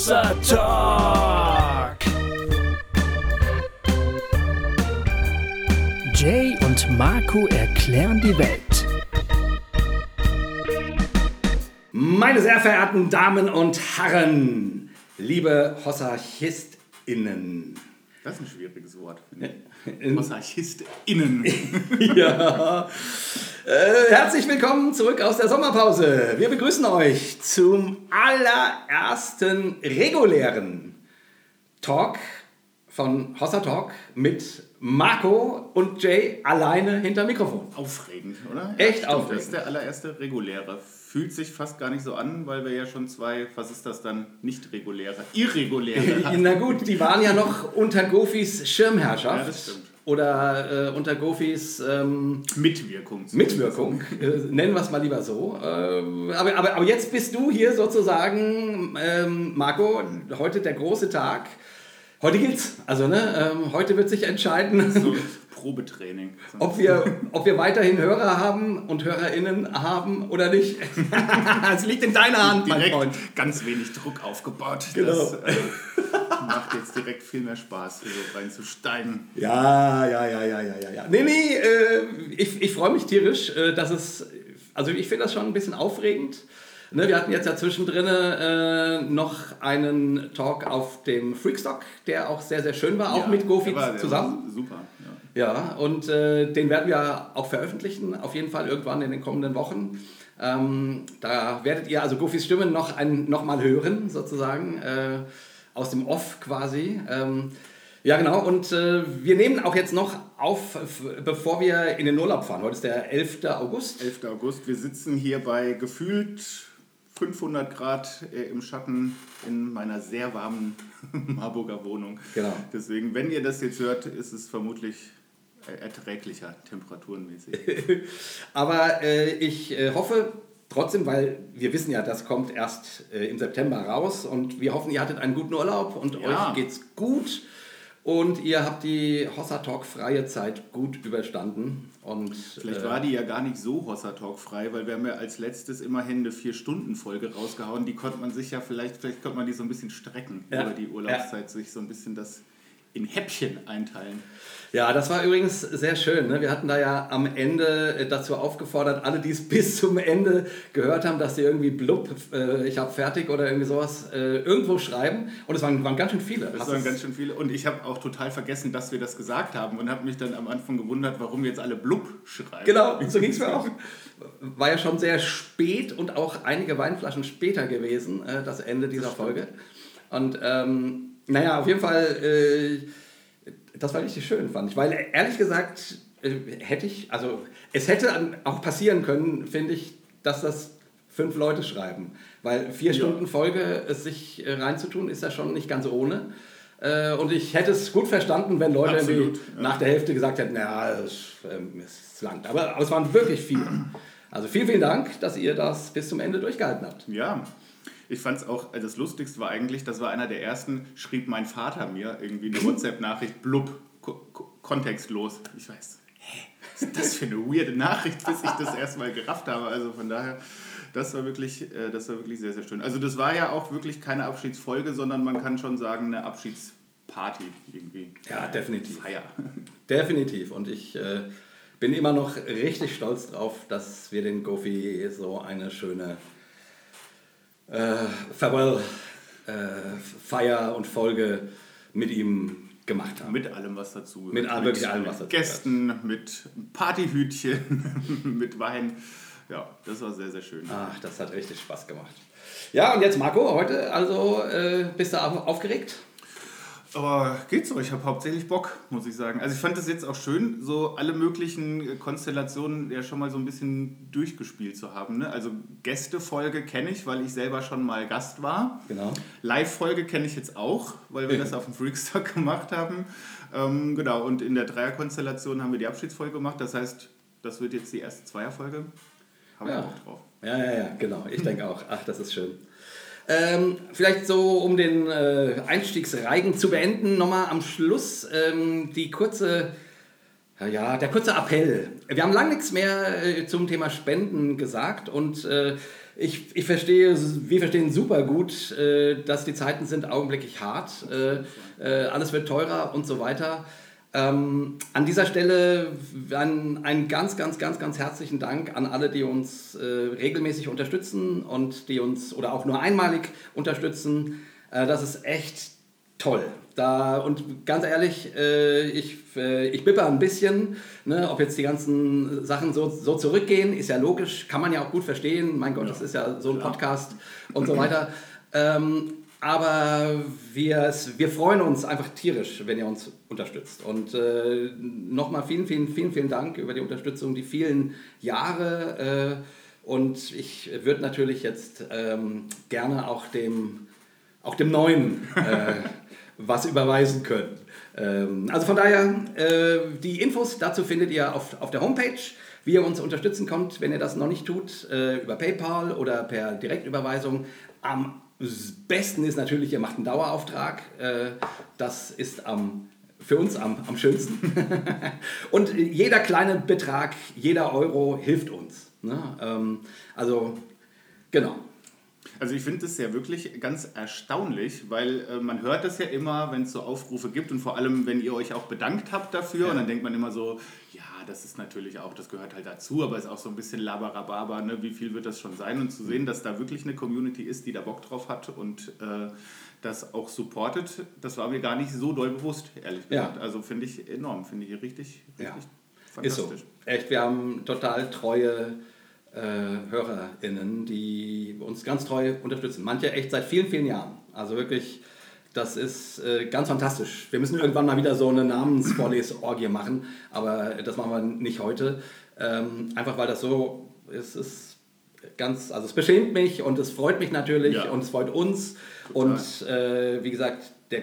Hossa Talk. Jay und Marco erklären die Welt. Meine sehr verehrten Damen und Herren, liebe HossarchistInnen. Das ist ein schwieriges Wort. In- HossarchistInnen. Ja. Äh, herzlich willkommen zurück aus der Sommerpause. Wir begrüßen euch zum allerersten regulären Talk von Hossa Talk mit Marco und Jay alleine hinter Mikrofon. Aufregend, oder? Echt stimmt. aufregend. Das ist der allererste reguläre. Fühlt sich fast gar nicht so an, weil wir ja schon zwei, was ist das dann, nicht reguläre, irreguläre. Na gut, die waren ja noch unter Gofis Schirmherrschaft. Ja, das stimmt. Oder äh, unter Gofis ähm, Mitwirkung. Mitwirkung, äh, nennen wir es mal lieber so. Ähm, aber, aber, aber jetzt bist du hier sozusagen, ähm, Marco, heute der große Tag. Heute gilt's. Also, ne, ähm, heute wird sich entscheiden, So Probetraining. Ob, wir, ob wir weiterhin Hörer haben und HörerInnen haben oder nicht. Es liegt in deiner Hand, mein direkt Freund. ganz wenig Druck aufgebaut. Genau. Das äh, macht jetzt direkt viel mehr Spaß, hier so reinzusteigen. Ja, ja, ja, ja, ja, ja. Nee, nee, äh, ich, ich freue mich tierisch, äh, dass es, also ich finde das schon ein bisschen aufregend. Ne, wir hatten jetzt ja zwischendrin äh, noch einen Talk auf dem Freakstock, der auch sehr, sehr schön war, auch Ja, mit Gofi zusammen. war Super. Ja. Und äh, den werden wir auch veröffentlichen, auf jeden Fall irgendwann in den kommenden Wochen. Ähm, da werdet ihr also Gofis Stimme noch, ein, noch mal hören, sozusagen, äh, aus dem Off quasi. Ähm, ja, genau, und äh, wir nehmen auch jetzt noch auf, bevor wir in den Urlaub fahren. Heute ist der 11. August. 11. August. Wir sitzen hier bei gefühlt 500 Grad äh, im Schatten in meiner sehr warmen Marburger Wohnung. Genau. Deswegen, wenn ihr das jetzt hört, ist es vermutlich erträglicher temperaturenmäßig. Aber äh, ich äh, hoffe trotzdem, weil wir wissen ja, das kommt erst äh, im September raus und wir hoffen, ihr hattet einen guten Urlaub und Ja. euch geht's gut und ihr habt die Hossa Talk freie Zeit gut überstanden und Vielleicht äh, war die ja gar nicht so Hossa Talk frei, weil wir haben ja als letztes immerhin eine 4-Stunden-Folge rausgehauen. Die konnte man sich ja vielleicht, vielleicht konnte man die so ein bisschen strecken Ja. über die Urlaubszeit, sich so ein bisschen das in Häppchen einteilen. Ja, das war übrigens sehr schön. Ne? Wir hatten da ja am Ende äh, dazu aufgefordert, alle, die es bis zum Ende gehört haben, dass sie irgendwie blub, äh, ich habe fertig oder irgendwie sowas, äh, irgendwo schreiben. Und es waren, waren ganz schön viele. Das Hast waren ganz schön viele. Und ich habe auch total vergessen, dass wir das gesagt haben und habe mich dann am Anfang gewundert, warum jetzt alle blub schreiben. Genau, so ging es mir auch. War ja schon sehr spät und auch einige Weinflaschen später gewesen, äh, das Ende dieser Folge. Und ähm, naja, auf jeden Fall, äh, das war richtig schön, fand ich. Weil ehrlich gesagt, äh, hätte ich, also es hätte auch passieren können, finde ich, dass das fünf Leute schreiben. Weil vier Ja. Stunden Folge es sich äh, reinzutun, ist ja schon nicht ganz ohne. Äh, Und ich hätte es gut verstanden, wenn Leute Absolut, irgendwie ja. nach der Hälfte gesagt hätten, ja, es, ähm, es langt. Aber, aber es waren wirklich viele. Also vielen, vielen Dank, dass ihr das bis zum Ende durchgehalten habt. Ja, ich fand es auch, also das Lustigste war eigentlich, das war einer der ersten, schrieb mein Vater mir irgendwie eine WhatsApp-Nachricht, blub, ko ko kontextlos. Ich weiß, hä, was ist das für eine weirde Nachricht, bis ich das erstmal gerafft habe. Also von daher, das war wirklich, äh, das war wirklich sehr, sehr schön. Also das war ja auch wirklich keine Abschiedsfolge, sondern man kann schon sagen, eine Abschiedsparty irgendwie. Ja, definitiv. Feier. Definitiv. Und ich äh, bin immer noch richtig stolz drauf, dass wir den Gofi so eine schöne äh, Farewell, äh, Feier und Folge mit ihm gemacht haben. Mit allem, was dazu Mit all- wirklich allem, was dazu Gästen, mit Partyhütchen, mit Wein. Ja, das war sehr, sehr schön. Ach, das hat richtig Spaß gemacht. Ja, und jetzt Marco, heute also äh, bist du auf- aufgeregt? Aber geht so, ich habe hauptsächlich Bock, muss ich sagen. Also ich fand das jetzt auch schön, so alle möglichen äh, Konstellationen ja schon mal so ein bisschen durchgespielt zu haben. Ne? Also Gästefolge kenne ich, weil ich selber schon mal Gast war. Genau. Live-Folge kenne ich jetzt auch, weil wir Ja. das auf dem Freakstock gemacht haben. Ähm, genau, und in der Dreierkonstellation haben wir die Abschiedsfolge gemacht. Das heißt, das wird jetzt die erste Zweierfolge. Haben wir Ja. Bock drauf. Ja, ja, ja, genau. Ich denke auch. Ach, das ist schön. Ähm, vielleicht so, um den äh, Einstiegsreigen zu beenden, nochmal am Schluss ähm, die kurze Ja, der kurze Appell. Wir haben lange nichts mehr äh, zum Thema Spenden gesagt und äh, ich, ich verstehe, wir verstehen super gut, äh, dass die Zeiten sind augenblicklich hart. Äh, äh, alles wird teurer und so weiter. Ähm, an dieser Stelle einen, einen ganz, ganz, ganz, ganz herzlichen Dank an alle, die uns äh, regelmäßig unterstützen und die uns oder auch nur einmalig unterstützen. das ist echt toll. Da, und ganz ehrlich, äh, ich, äh, ich bippe ein bisschen, ne, ob jetzt die ganzen Sachen so, so zurückgehen, ist ja logisch, kann man ja auch gut verstehen. Mein Gott, ja. das ist ja so ein Podcast und so weiter. Ähm, aber wir, wir freuen uns einfach tierisch, wenn ihr uns unterstützt. Und äh, nochmal vielen, vielen, vielen, vielen Dank über die Unterstützung, die vielen Jahre. Äh, und ich würde natürlich jetzt ähm, gerne auch dem, auch dem Neuen äh, was überweisen können. Ähm, also von daher, äh, die Infos dazu findet ihr auf, auf der Homepage. Wie ihr uns unterstützen könnt, wenn ihr das noch nicht tut, äh, über PayPal oder per Direktüberweisung. Am besten ist natürlich, ihr macht einen Dauerauftrag. Äh, das ist am für uns am, am schönsten. und jeder kleine Betrag, jeder Euro hilft uns. Ne? Ähm, also, genau. Also ich finde es ja wirklich ganz erstaunlich, weil äh, man hört das ja immer, wenn es so Aufrufe gibt und vor allem, wenn ihr euch auch bedankt habt dafür ja. und dann denkt man immer so, das ist natürlich auch, das gehört halt dazu, aber ist auch so ein bisschen labarababa, ne? wie viel wird das schon sein und zu sehen, dass da wirklich eine Community ist, die da Bock drauf hat und äh, das auch supportet, das war mir gar nicht so doll bewusst, ehrlich gesagt. Ja. Also finde ich enorm, finde ich richtig, richtig ja. fantastisch. Ist so. Echt, wir haben total treue äh, HörerInnen, die uns ganz treu unterstützen. Manche echt seit vielen, vielen Jahren. Also wirklich, das ist äh, ganz fantastisch. Wir müssen irgendwann mal wieder so eine Namensvorlesorgie machen, aber das machen wir nicht heute. Ähm, einfach weil das so ist, ist ganz, also es beschämt mich und es freut mich natürlich ja. und es freut uns. Total. Und äh, wie gesagt, der,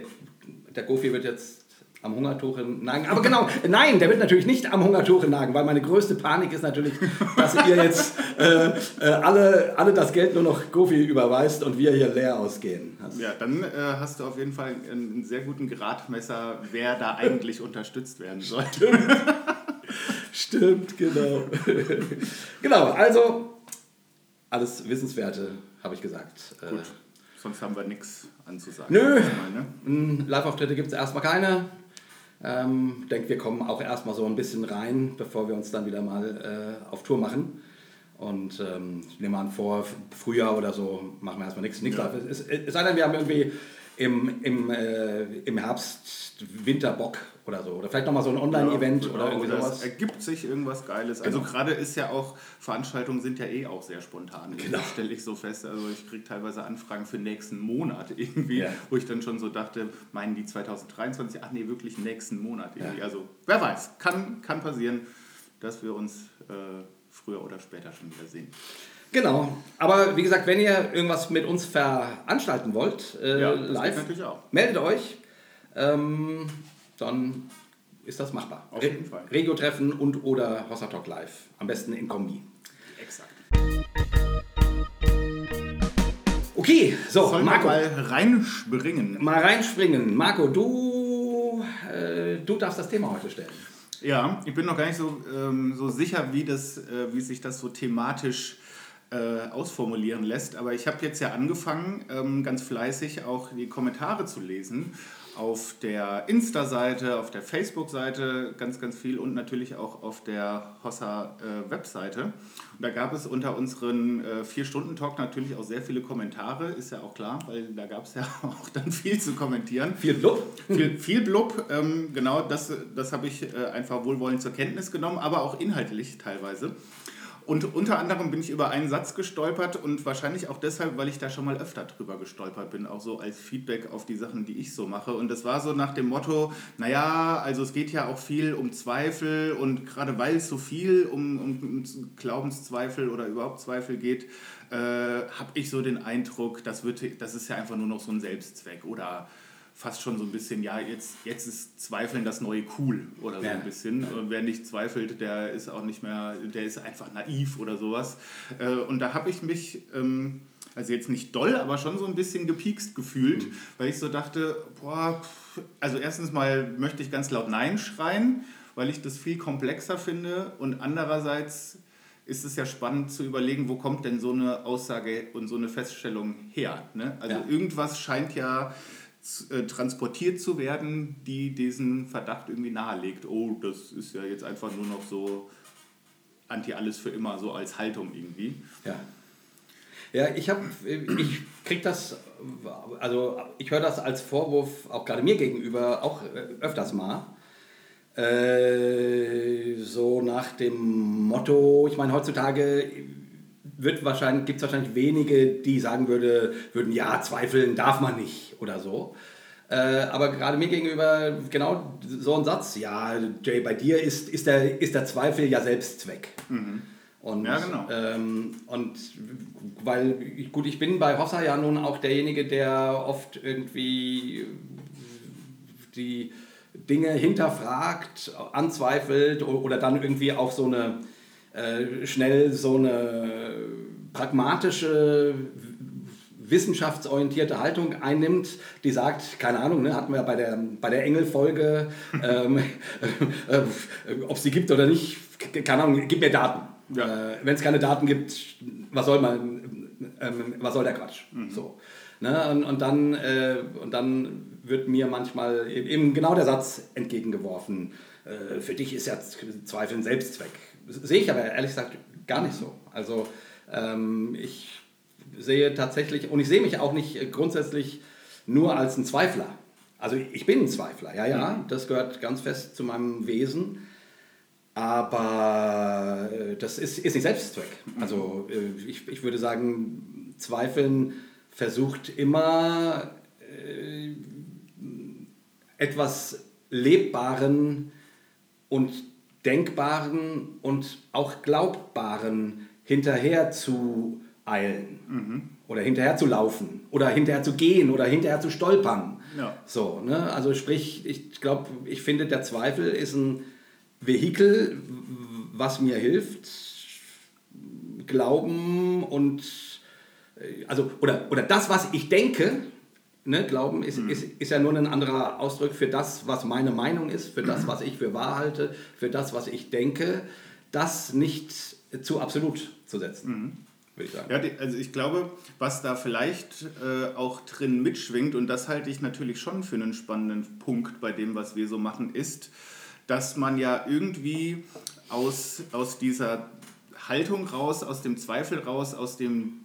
der Gofi wird jetzt am Hungertuch nagen. Aber genau, nein, der wird natürlich nicht am Hungertuch nagen, weil meine größte Panik ist natürlich, dass ihr jetzt äh, äh, alle, alle das Geld nur noch Gofi überweist und wir hier leer ausgehen. Also ja, dann äh, hast du auf jeden Fall einen sehr guten Gradmesser, wer da eigentlich unterstützt werden sollte. Stimmt, genau. genau, also alles Wissenswerte, habe ich gesagt. Äh, Gut. Sonst haben wir nichts anzusagen. Nö, ne? Live-Auftritte gibt es erstmal keine. Ähm, denke, wir kommen auch erstmal so ein bisschen rein, bevor wir uns dann wieder mal äh, auf Tour machen. Und ähm, ich nehme an, vor Frühjahr oder so machen wir erstmal nichts. nichts ja. es, es sei denn, wir haben irgendwie im, im, äh, im Herbst Winterbock oder so. Oder vielleicht nochmal so ein Online-Event ja, genau, oder irgendwie sowas. Ergibt sich irgendwas Geiles. Also genau. gerade ist ja auch, Veranstaltungen sind ja eh auch sehr spontan. Genau. Das stelle ich so fest. Also ich kriege teilweise Anfragen für nächsten Monat irgendwie, ja. wo ich dann schon so dachte, meinen die 2023? Ach nee, wirklich nächsten Monat irgendwie. Ja. Also wer weiß, kann, kann passieren, dass wir uns äh, früher oder später schon wieder sehen. Genau. Aber wie gesagt, wenn ihr irgendwas mit uns veranstalten wollt, äh, ja, live, meldet euch. Ähm, dann ist das machbar. Auf jeden Fall. Regio-Treffen und oder Hossa Talk Live. Am besten in Kombi. Exakt. Okay, so, Sollen Marco. mal reinspringen. Mal reinspringen. Marco, du, äh, du darfst das Thema heute stellen. Ja, ich bin noch gar nicht so, ähm, so sicher, wie, das, äh, wie sich das so thematisch äh, ausformulieren lässt. Aber ich habe jetzt ja angefangen, ähm, ganz fleißig auch die Kommentare zu lesen auf der Insta-Seite, auf der Facebook-Seite ganz, ganz viel und natürlich auch auf der Hossa-Webseite. und da gab es unter unseren äh, Vier-Stunden-Talk natürlich auch sehr viele Kommentare, ist ja auch klar, weil da gab es ja auch dann viel zu kommentieren. Viel Blub? Viel, viel Blub, ähm, genau, das, das habe ich äh, einfach wohlwollend zur Kenntnis genommen, aber auch inhaltlich teilweise. Und unter anderem bin ich über einen Satz gestolpert und wahrscheinlich auch deshalb, weil ich da schon mal öfter drüber gestolpert bin, auch so als Feedback auf die Sachen, die ich so mache. Und das war so nach dem Motto, naja, also es geht ja auch viel um Zweifel und gerade weil es so viel um, um Glaubenszweifel oder überhaupt Zweifel geht, äh, habe ich so den Eindruck, das, wird, das ist ja einfach nur noch so ein Selbstzweck oder fast schon so ein bisschen, ja, jetzt, jetzt ist Zweifeln das neue Cool oder so ja. ein bisschen. Und wer nicht zweifelt, der ist auch nicht mehr, der ist einfach naiv oder sowas. Äh, und da habe ich mich, ähm, also jetzt nicht doll, aber schon so ein bisschen gepiekst gefühlt, mhm. weil ich so dachte, boah, also erstens mal möchte ich ganz laut Nein schreien weil ich das viel komplexer finde und andererseits ist es ja spannend zu überlegen, wo kommt denn so eine Aussage und so eine Feststellung her. Ne? Also Ja. irgendwas scheint ja transportiert zu werden, die diesen Verdacht irgendwie nahelegt. Oh, das ist ja jetzt einfach nur noch so anti alles für immer, so als Haltung irgendwie. Ja. Ja, ich habe, ich krieg das, also ich höre das als Vorwurf auch gerade mir gegenüber auch äh, öfters mal. Äh, so nach dem Motto, ich meine, heutzutage wird wahrscheinlich, gibt es wahrscheinlich wenige, die sagen würde, würden, ja, zweifeln darf man nicht oder so. Äh, aber gerade mir gegenüber genau so ein Satz, ja, Jay, bei dir ist, ist, der, ist der Zweifel ja Selbstzweck. Und, Ja, genau. ähm, und weil, ich- gut, ich bin bei Hossa ja nun auch derjenige, der oft irgendwie die Dinge hinterfragt, anzweifelt oder dann irgendwie auch so eine äh, schnell so eine pragmatische wissenschaftsorientierte Haltung einnimmt, die sagt, keine Ahnung, ne, hatten wir bei der, bei der Engel-Folge, ähm, äh, ob es die gibt oder nicht, keine Ahnung, gib mir Daten. Ja. Äh, Wenn es keine Daten gibt, was soll man, ähm, was soll der Quatsch? So. Ne? Und, und, dann, äh, und dann wird mir manchmal eben- eben genau der Satz entgegengeworfen, äh, für dich ist ja Zweifel ein Selbstzweck. Sehe ich aber ehrlich gesagt gar nicht so. Also ähm, ich sehe tatsächlich, und ich sehe mich auch nicht grundsätzlich nur als ein Zweifler. Also ich bin ein Zweifler, ja, ja, das gehört ganz fest zu meinem Wesen. Aber äh, das ist, ist nicht Selbstzweck. Also äh, ich, ich würde sagen, Zweifeln versucht immer äh, etwas Lebbaren und Denkbaren und auch Glaubbaren hinterher zu eilen oder hinterher zu laufen oder hinterher zu gehen oder hinterher zu stolpern. Ja. So, ne? Also sprich, ich glaube, ich finde, der Zweifel ist ein Vehikel, was mir hilft, Glauben und äh, also oder, oder das, was ich denke, ne, Glauben ist, ist, ist ja nur ein anderer Ausdruck für das, was meine Meinung ist, für das, was ich für wahr halte, für das, was ich denke, das nicht zu absolut zu setzen, würde ich. Ja, also ich glaube, was da vielleicht äh, auch drin mitschwingt, und das halte ich natürlich schon für einen spannenden Punkt bei dem, was wir so machen, ist, dass man ja irgendwie aus, aus dieser Haltung raus, aus dem Zweifel raus, aus dem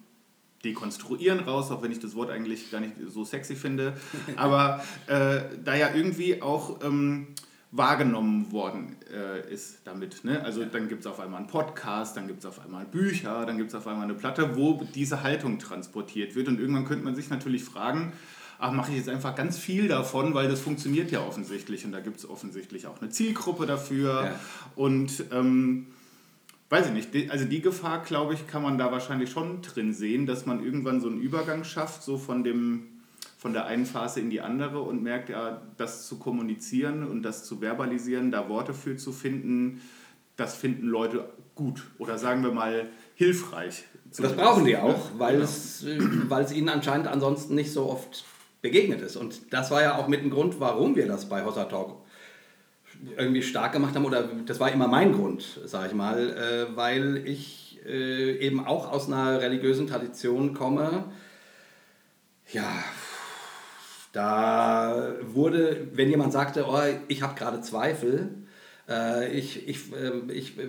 Dekonstruieren raus, auch wenn ich das Wort eigentlich gar nicht so sexy finde, aber äh, da ja irgendwie auch ähm, wahrgenommen worden äh, ist damit. Ne? Also dann gibt es auf einmal einen Podcast, dann gibt es auf einmal Bücher, dann gibt es auf einmal eine Platte, wo diese Haltung transportiert wird und irgendwann könnte man sich natürlich fragen, ach, mache ich jetzt einfach ganz viel davon, weil das funktioniert ja offensichtlich und da gibt es offensichtlich auch eine Zielgruppe dafür Ja. und ähm, weiß ich nicht, also die Gefahr, glaube ich, kann man da wahrscheinlich schon drin sehen, dass man irgendwann so einen Übergang schafft, so von dem von der einen Phase in die andere und merkt, ja, das zu kommunizieren und das zu verbalisieren, da Worte für zu finden, das finden Leute gut oder sagen wir mal hilfreich. Das brauchen die auch, weil, Genau. es, äh, weil es ihnen anscheinend ansonsten nicht so oft begegnet ist. Und das war ja auch mit ein Grund, warum wir das bei Hossa Talk irgendwie stark gemacht haben. Oder das war immer mein Grund, sage ich mal, äh, weil ich äh, eben auch aus einer religiösen Tradition komme. Ja, da wurde, wenn jemand sagte, oh, ich habe gerade Zweifel, äh, ich, ich, äh, ich, äh,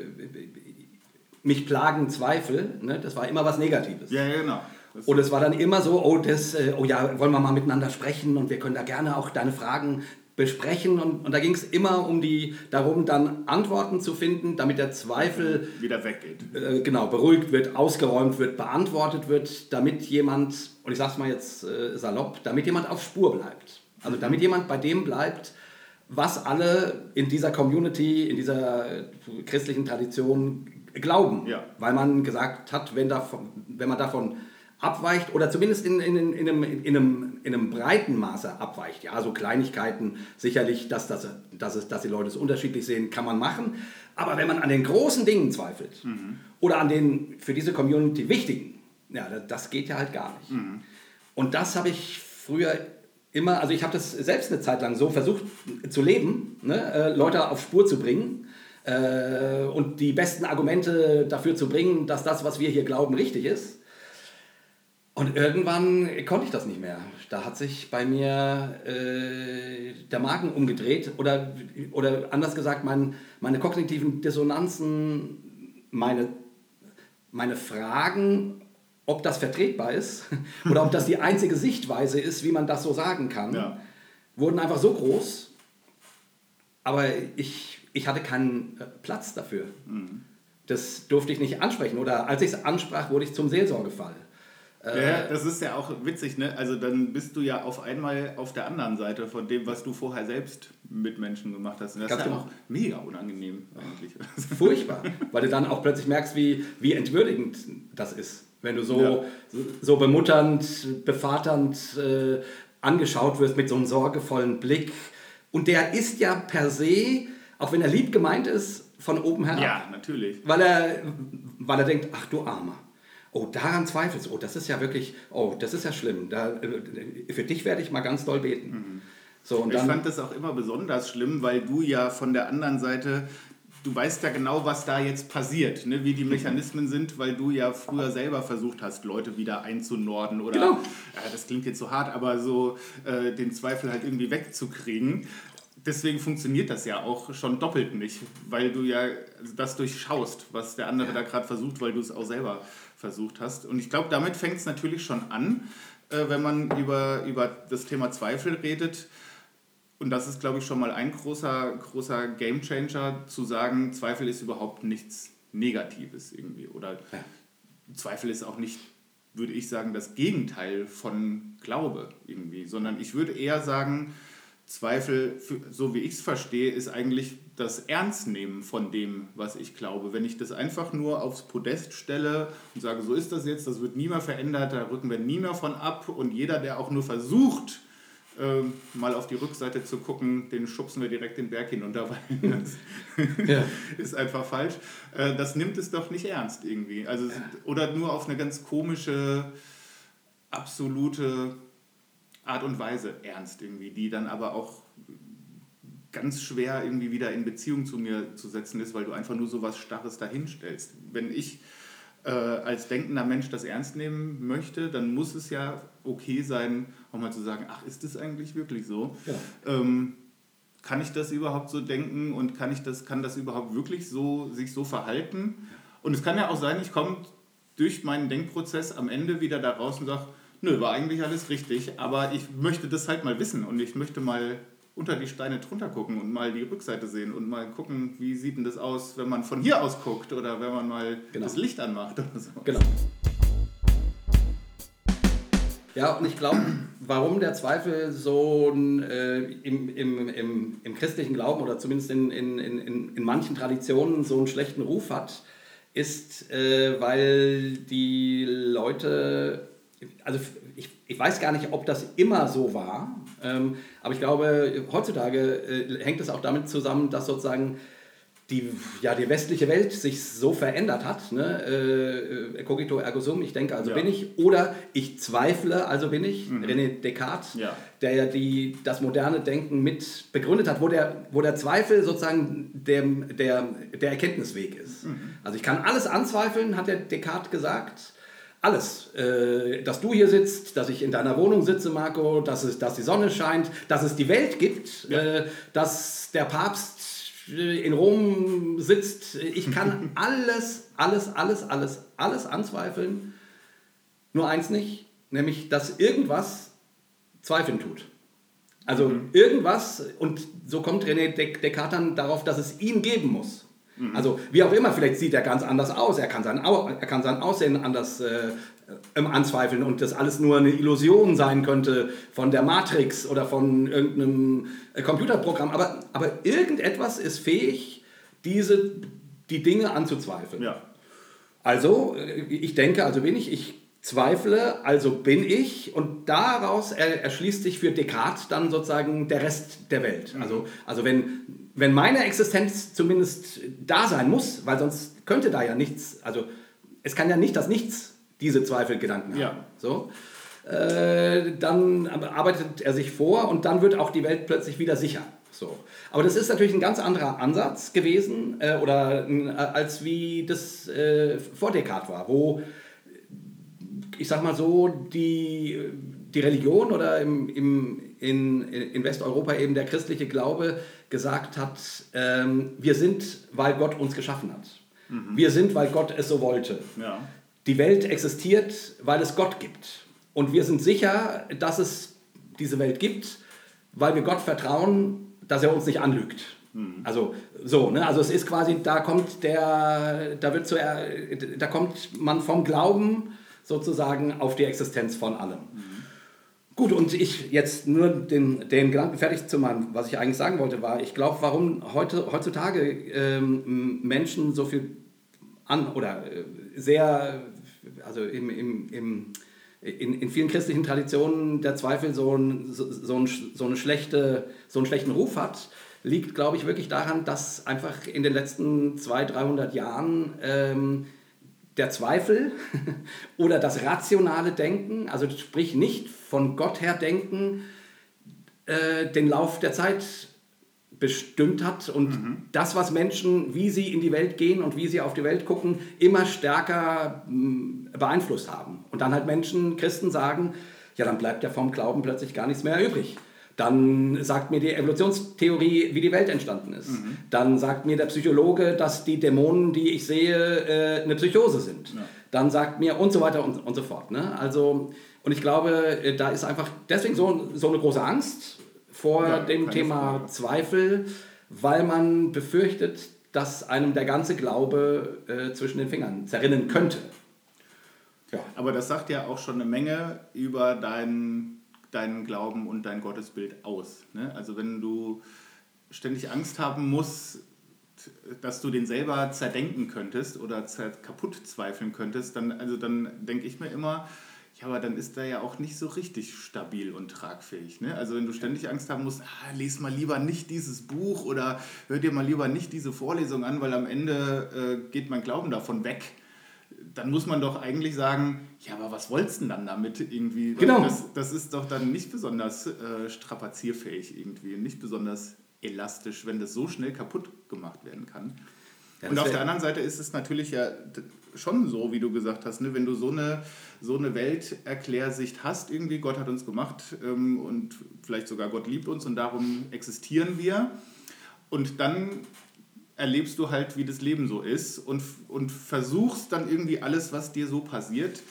mich plagen Zweifel, ne? das war immer was Negatives. Ja, ja, genau. Das, Und es war dann immer so, oh, das, äh, oh ja, wollen wir mal miteinander sprechen und wir können da gerne auch deine Fragen besprechen. Und, und da ging es immer um die, darum, dann Antworten zu finden, damit der Zweifel wieder weggeht. äh, genau beruhigt wird, ausgeräumt wird, beantwortet wird, damit jemand, und ich sag's mal jetzt äh, salopp, damit jemand auf Spur bleibt. Also damit jemand bei dem bleibt, was alle in dieser Community, in dieser äh, christlichen Tradition glauben. Ja. Weil man gesagt hat, wenn, davon, wenn man davon abweicht oder zumindest in, in, in, einem, in, einem, in einem breiten Maße abweicht. Ja, so Kleinigkeiten sicherlich, dass, das, dass, es, dass die Leute es unterschiedlich sehen, kann man machen. Aber wenn man an den großen Dingen zweifelt oder an den für diese Community wichtigen, ja, das- geht ja halt gar nicht. Und das habe ich früher immer, also ich habe das selbst eine Zeit lang so versucht zu leben, ne? äh, Leute auf Spur zu bringen äh, und die besten Argumente dafür zu bringen, dass das, was wir hier glauben, richtig ist. Und irgendwann konnte ich das nicht mehr. Da hat sich bei mir äh, der Magen umgedreht oder, oder anders gesagt, mein, meine kognitiven Dissonanzen, meine, meine Fragen, ob das vertretbar ist oder ob das die einzige Sichtweise ist, wie man das so sagen kann, Ja. wurden einfach so groß, aber ich, ich hatte keinen äh, Platz dafür. Das durfte ich nicht ansprechen. Oder als ich es ansprach, wurde ich zum Seelsorgefall. Ja, das ist ja auch witzig, ne? Also dann bist du ja auf einmal auf der anderen Seite von dem, was du vorher selbst mit Menschen gemacht hast. Und das Ganz ist ja genau. auch mega unangenehm eigentlich. Furchtbar, weil du dann auch plötzlich merkst, wie, wie entwürdigend das ist. Wenn du so, Ja. so, so bemutternd, bevaternd äh, angeschaut wirst mit so einem sorgevollen Blick. Und der ist ja per se, auch wenn er lieb gemeint ist, von oben herab. Ja, natürlich. Weil er, weil er denkt, ach du Armer. Oh, daran zweifelst du. Oh, das ist ja wirklich, oh, das ist ja schlimm. Da, äh, für dich werde ich mal ganz doll beten. So, und Ich dann, fand das auch immer besonders schlimm, weil du ja von der anderen Seite, du weißt ja genau, was da jetzt passiert, ne? wie die Mechanismen sind, weil du ja früher selber versucht hast, Leute wieder einzunorden oder, Genau. ja, das klingt jetzt so hart, aber so äh, den Zweifel halt irgendwie wegzukriegen. Deswegen funktioniert das ja auch schon doppelt nicht, weil du ja das durchschaust, was der andere da gerade versucht, weil du es auch selber versucht hast. Und ich glaube, damit fängt es natürlich schon an, äh, wenn man über, über das Thema Zweifel redet. Und das ist, glaube ich, schon mal ein großer, großer Gamechanger, zu sagen, Zweifel ist überhaupt nichts Negatives irgendwie. Oder Ja. Zweifel ist auch nicht, würde ich sagen, das Gegenteil von Glaube irgendwie, sondern ich würde eher sagen, Zweifel, so wie ich es verstehe, ist eigentlich das Ernstnehmen von dem, was ich glaube. Wenn ich das einfach nur aufs Podest stelle und sage, so ist das jetzt, das wird nie mehr verändert, da rücken wir nie mehr von ab und jeder, der auch nur versucht, ähm, mal auf die Rückseite zu gucken, den schubsen wir direkt den Berg hinunter, weil das Ja. ist einfach falsch. Äh, das nimmt es doch nicht ernst irgendwie. Also, Oder nur auf eine ganz komische, absolute Art und Weise ernst irgendwie, die dann aber auch ganz schwer irgendwie wieder in Beziehung zu mir zu setzen ist, weil du einfach nur so was Starres dahinstellst. Wenn ich äh, als denkender Mensch das ernst nehmen möchte, dann muss es ja okay sein, auch mal zu sagen, ach, ist das eigentlich wirklich so? Ja. Ähm, kann ich das überhaupt so denken und kann ich das, kann das überhaupt wirklich so, sich so verhalten? Und es kann ja auch sein, ich komme durch meinen Denkprozess am Ende wieder da raus und sage, nö, war eigentlich alles richtig, aber ich möchte das halt mal wissen und ich möchte mal unter die Steine drunter gucken und mal die Rückseite sehen und mal gucken, wie sieht denn das aus, wenn man von hier aus guckt oder wenn man mal Genau. das Licht anmacht oder so. Genau. Ja, und ich glaube, warum der Zweifel so äh, im, im, im, im christlichen Glauben oder zumindest in, in, in, in manchen Traditionen so einen schlechten Ruf hat, ist, äh, weil die Leute, also ich, ich weiß gar nicht, ob das immer so war, ähm, aber ich glaube, heutzutage äh, hängt es auch damit zusammen, dass sozusagen die, ja, die westliche Welt sich so verändert hat. Ne? Äh, äh, cogito ergo sum, ich denke, also Ja. bin ich. Oder ich zweifle, also bin ich. René Descartes, Ja. der ja die, das moderne Denken mit begründet hat, wo der, wo der Zweifel sozusagen dem, der, der Erkenntnisweg ist. Also ich kann alles anzweifeln, hat der Descartes gesagt. Alles. Äh, dass du hier sitzt, dass ich in deiner Wohnung sitze, Marco, dass, es, dass die Sonne scheint, dass es die Welt gibt, Ja. äh, dass der Papst äh, in Rom sitzt. Ich kann alles, alles, alles, alles, alles anzweifeln. Nur eins nicht, nämlich, dass irgendwas zweifeln tut. Also irgendwas, und so kommt René Des- Descartes dann darauf, dass es ihn geben muss. Also wie auch immer, vielleicht sieht er ganz anders aus, er kann sein, Au er kann sein Aussehen anders äh, anzweifeln und das alles nur eine Illusion sein könnte von der Matrix oder von irgendeinem äh, Computerprogramm. Aber, aber irgendetwas ist fähig, diese, die Dinge anzuzweifeln. Ja. Also, äh, ich denke, also bin ich, ich zweifle, also bin ich und daraus er, erschließt sich für Descartes dann sozusagen der Rest der Welt. Also, also wenn, wenn meine Existenz zumindest da sein muss, weil sonst könnte da ja nichts, also es kann ja nicht das Nichts diese Zweifelgedanken Ja. haben. So. äh, dann arbeitet er sich vor und dann wird auch die Welt plötzlich wieder sicher. So. Aber das ist natürlich ein ganz anderer Ansatz gewesen äh, oder äh, als wie das äh, vor Descartes war, wo ich sag mal so, die, die Religion oder im, im, in, in Westeuropa eben der christliche Glaube gesagt hat, ähm, wir sind, weil Gott uns geschaffen hat. Mhm. Wir sind, weil Gott es so wollte. Ja. Die Welt existiert, weil es Gott gibt. Und wir sind sicher, dass es diese Welt gibt, weil wir Gott vertrauen, dass er uns nicht anlügt. Mhm. Also so, ne? Also es ist quasi, da kommt der, da wird so, da kommt man vom Glauben sozusagen auf die Existenz von allem. Mhm. Gut, und ich jetzt nur den, den Gedanken fertig zu machen, was ich eigentlich sagen wollte, war, ich glaube, warum heute, heutzutage ähm, Menschen so viel an oder äh, sehr, also im, im, im, in, in vielen christlichen Traditionen der Zweifel so, ein, so, so, ein, so, eine schlechte, so einen schlechten Ruf hat, liegt, glaube ich, wirklich daran, dass einfach in den letzten 200, 300 Jahren ähm, der Zweifel oder das rationale Denken, also sprich nicht von Gott her denken, äh, den Lauf der Zeit bestimmt hat und mhm. das, was Menschen, wie sie in die Welt gehen und wie sie auf die Welt gucken, immer stärker mh, beeinflusst haben. Und dann halt Menschen, Christen sagen, ja, dann bleibt ja vom Glauben plötzlich gar nichts mehr übrig. Dann sagt mir die Evolutionstheorie, wie die Welt entstanden ist. Mhm. Dann sagt mir der Psychologe, dass die Dämonen, die ich sehe, äh, eine Psychose sind. Ja. Dann sagt mir und so weiter und, und so fort. Ne? Also, und ich glaube, äh, da ist einfach deswegen so, so eine große Angst vor ja, dem Thema Frage. Zweifel, weil man befürchtet, dass einem der ganze Glaube äh, zwischen den Fingern zerrinnen könnte. Ja. Aber das sagt ja auch schon eine Menge über deinen deinen Glauben und dein Gottesbild aus. Ne? Also wenn du ständig Angst haben musst, dass du den selber zerdenken könntest oder kaputt zweifeln könntest, dann, also dann denke ich mir immer, ja, aber dann ist er ja auch nicht so richtig stabil und tragfähig. Ne? Also wenn du ständig Angst haben musst, ah, les mal lieber nicht dieses Buch oder hör dir mal lieber nicht diese Vorlesung an, weil am Ende äh, geht mein Glauben davon weg dann muss man doch eigentlich sagen, ja, aber was wolltest du denn dann damit irgendwie? Genau. Das, das ist doch dann nicht besonders äh, strapazierfähig irgendwie, nicht besonders elastisch, wenn das so schnell kaputt gemacht werden kann. Ja, und auf der anderen Seite ist es natürlich ja schon so, wie du gesagt hast, ne? wenn du so eine, so eine Welterklärsicht hast, irgendwie, Gott hat uns gemacht ähm, und vielleicht sogar Gott liebt uns und darum existieren wir. Und dann erlebst du halt, wie das Leben so ist und, und versuchst dann irgendwie alles, was dir so passiert,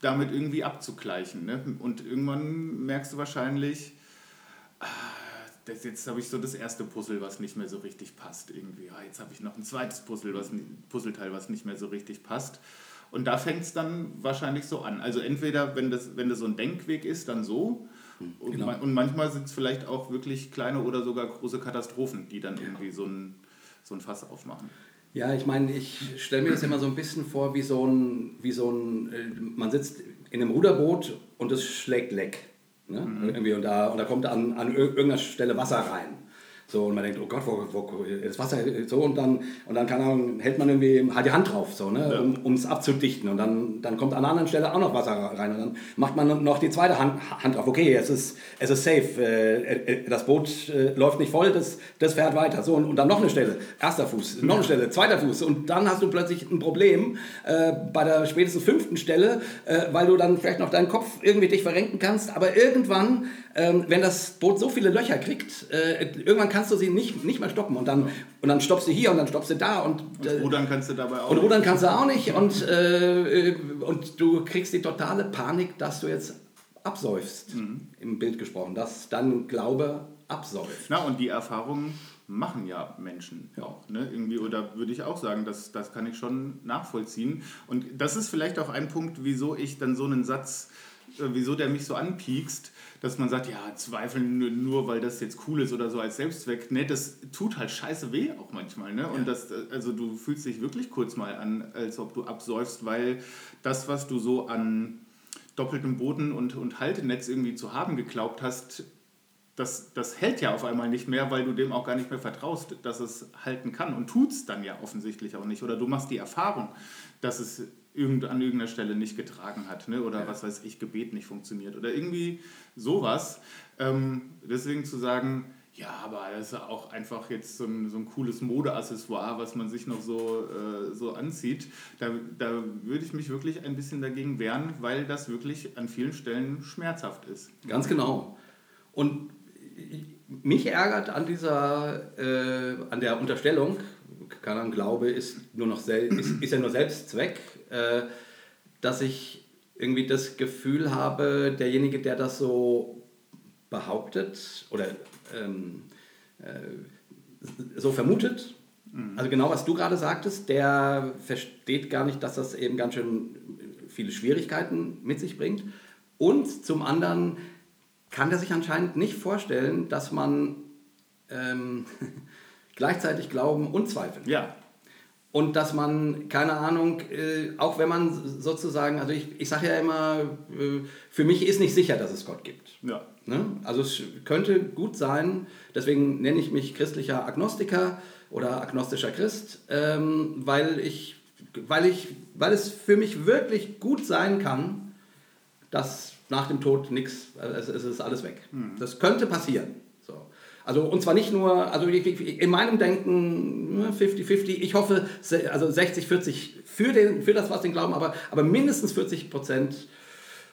damit irgendwie abzugleichen. Ne? Und irgendwann merkst du wahrscheinlich, ah, das, jetzt habe ich so das erste Puzzle, was nicht mehr so richtig passt. Irgendwie. Ah, jetzt habe ich noch ein zweites Puzzle, was, Puzzleteil, was nicht mehr so richtig passt. Und da fängt es dann wahrscheinlich so an. Also entweder, wenn das, wenn das so ein Denkweg ist, dann so. Und, genau. und manchmal sind es vielleicht auch wirklich kleine oder sogar große Katastrophen, die dann irgendwie so ein so ein Fass aufmachen. Ja, ich meine, ich stelle mir das immer so ein bisschen vor, wie so ein, wie so ein äh, man sitzt in einem Ruderboot und es schlägt leck. Ne? Mhm. Irgendwie und, da, und da kommt an, an irgendeiner Stelle Wasser rein. So, und man denkt, oh Gott, wo, wo, das Wasser, so, und dann, und dann kann hält man irgendwie halt die Hand drauf, so, ne, ja. um es abzudichten. Und dann, dann kommt an einer anderen Stelle auch noch Wasser rein. Und dann macht man noch die zweite Hand, Hand drauf. Okay, es ist, es ist safe. Äh, äh, das Boot äh, läuft nicht voll, das, das fährt weiter. So, und, und dann noch eine Stelle. Erster Fuß, noch eine Stelle, zweiter Fuß. Und dann hast du plötzlich ein Problem äh, bei der spätestens fünften Stelle, äh, weil du dann vielleicht noch deinen Kopf irgendwie dich verrenken kannst. Aber irgendwann, ähm, wenn das Boot so viele Löcher kriegt, äh, irgendwann kann kannst du sie nicht, nicht mehr stoppen. Und dann, und dann stoppst du hier und dann stoppst du da. Und, und äh, rudern kannst du dabei auch Und rudern kannst du auch nicht. Und, äh, und du kriegst die totale Panik, dass du jetzt absäufst, mhm. im Bild gesprochen, dass dann Glaube absäuft. Na, und die Erfahrungen machen ja Menschen ja. auch. Ne? Irgendwie, oder würde ich auch sagen, das, das kann ich schon nachvollziehen. Und das ist vielleicht auch ein Punkt, wieso ich dann so einen Satz, äh, wieso der mich so anpiekst, dass man sagt, ja, zweifeln nur, nur, weil das jetzt cool ist oder so als Selbstzweck. Ne, das tut halt scheiße weh auch manchmal. Ne? Und das, also du fühlst dich wirklich kurz mal an, als ob du absäufst, weil das, was du so an doppeltem Boden und, und Haltenetz irgendwie zu haben geglaubt hast, das, das hält ja auf einmal nicht mehr, weil du dem auch gar nicht mehr vertraust, dass es halten kann und tut es dann ja offensichtlich auch nicht. Oder du machst die Erfahrung, dass es irgend, an irgendeiner Stelle nicht getragen hat. Ne? Oder ja. was weiß ich, Gebet nicht funktioniert. Oder irgendwie sowas. Ähm, deswegen zu sagen, ja, aber das ist auch einfach jetzt so ein, so ein cooles Modeaccessoire, was man sich noch so, äh, so anzieht. Da, da würde ich mich wirklich ein bisschen dagegen wehren, weil das wirklich an vielen Stellen schmerzhaft ist. Ganz genau. Und mich ärgert an dieser, äh, an der Unterstellung, kann Glaube ist, nur noch ist, ist ja nur Selbstzweck, äh, dass ich irgendwie das Gefühl habe, derjenige, der das so behauptet oder ähm, äh, so vermutet, mhm. also genau was du gerade sagtest, der versteht gar nicht, dass das eben ganz schön viele Schwierigkeiten mit sich bringt. Und zum anderen kann der sich anscheinend nicht vorstellen, dass man ähm, gleichzeitig glauben und zweifeln. Ja. Und dass man, keine Ahnung, äh, auch wenn man sozusagen, also ich, ich sage ja immer, äh, für mich ist nicht sicher, dass es Gott gibt. Ja. Ne? Also es könnte gut sein, deswegen nenne ich mich christlicher Agnostiker oder agnostischer Christ, ähm, weil, ich, weil, ich, weil es für mich wirklich gut sein kann, dass nach dem Tod nichts, es, es ist alles weg. Mhm. Das könnte passieren. So. Also, und zwar nicht nur, also in meinem Denken 50-50, ne, ich hoffe, also 60-40 für, für das, was den glauben, aber, aber mindestens 40 Prozent.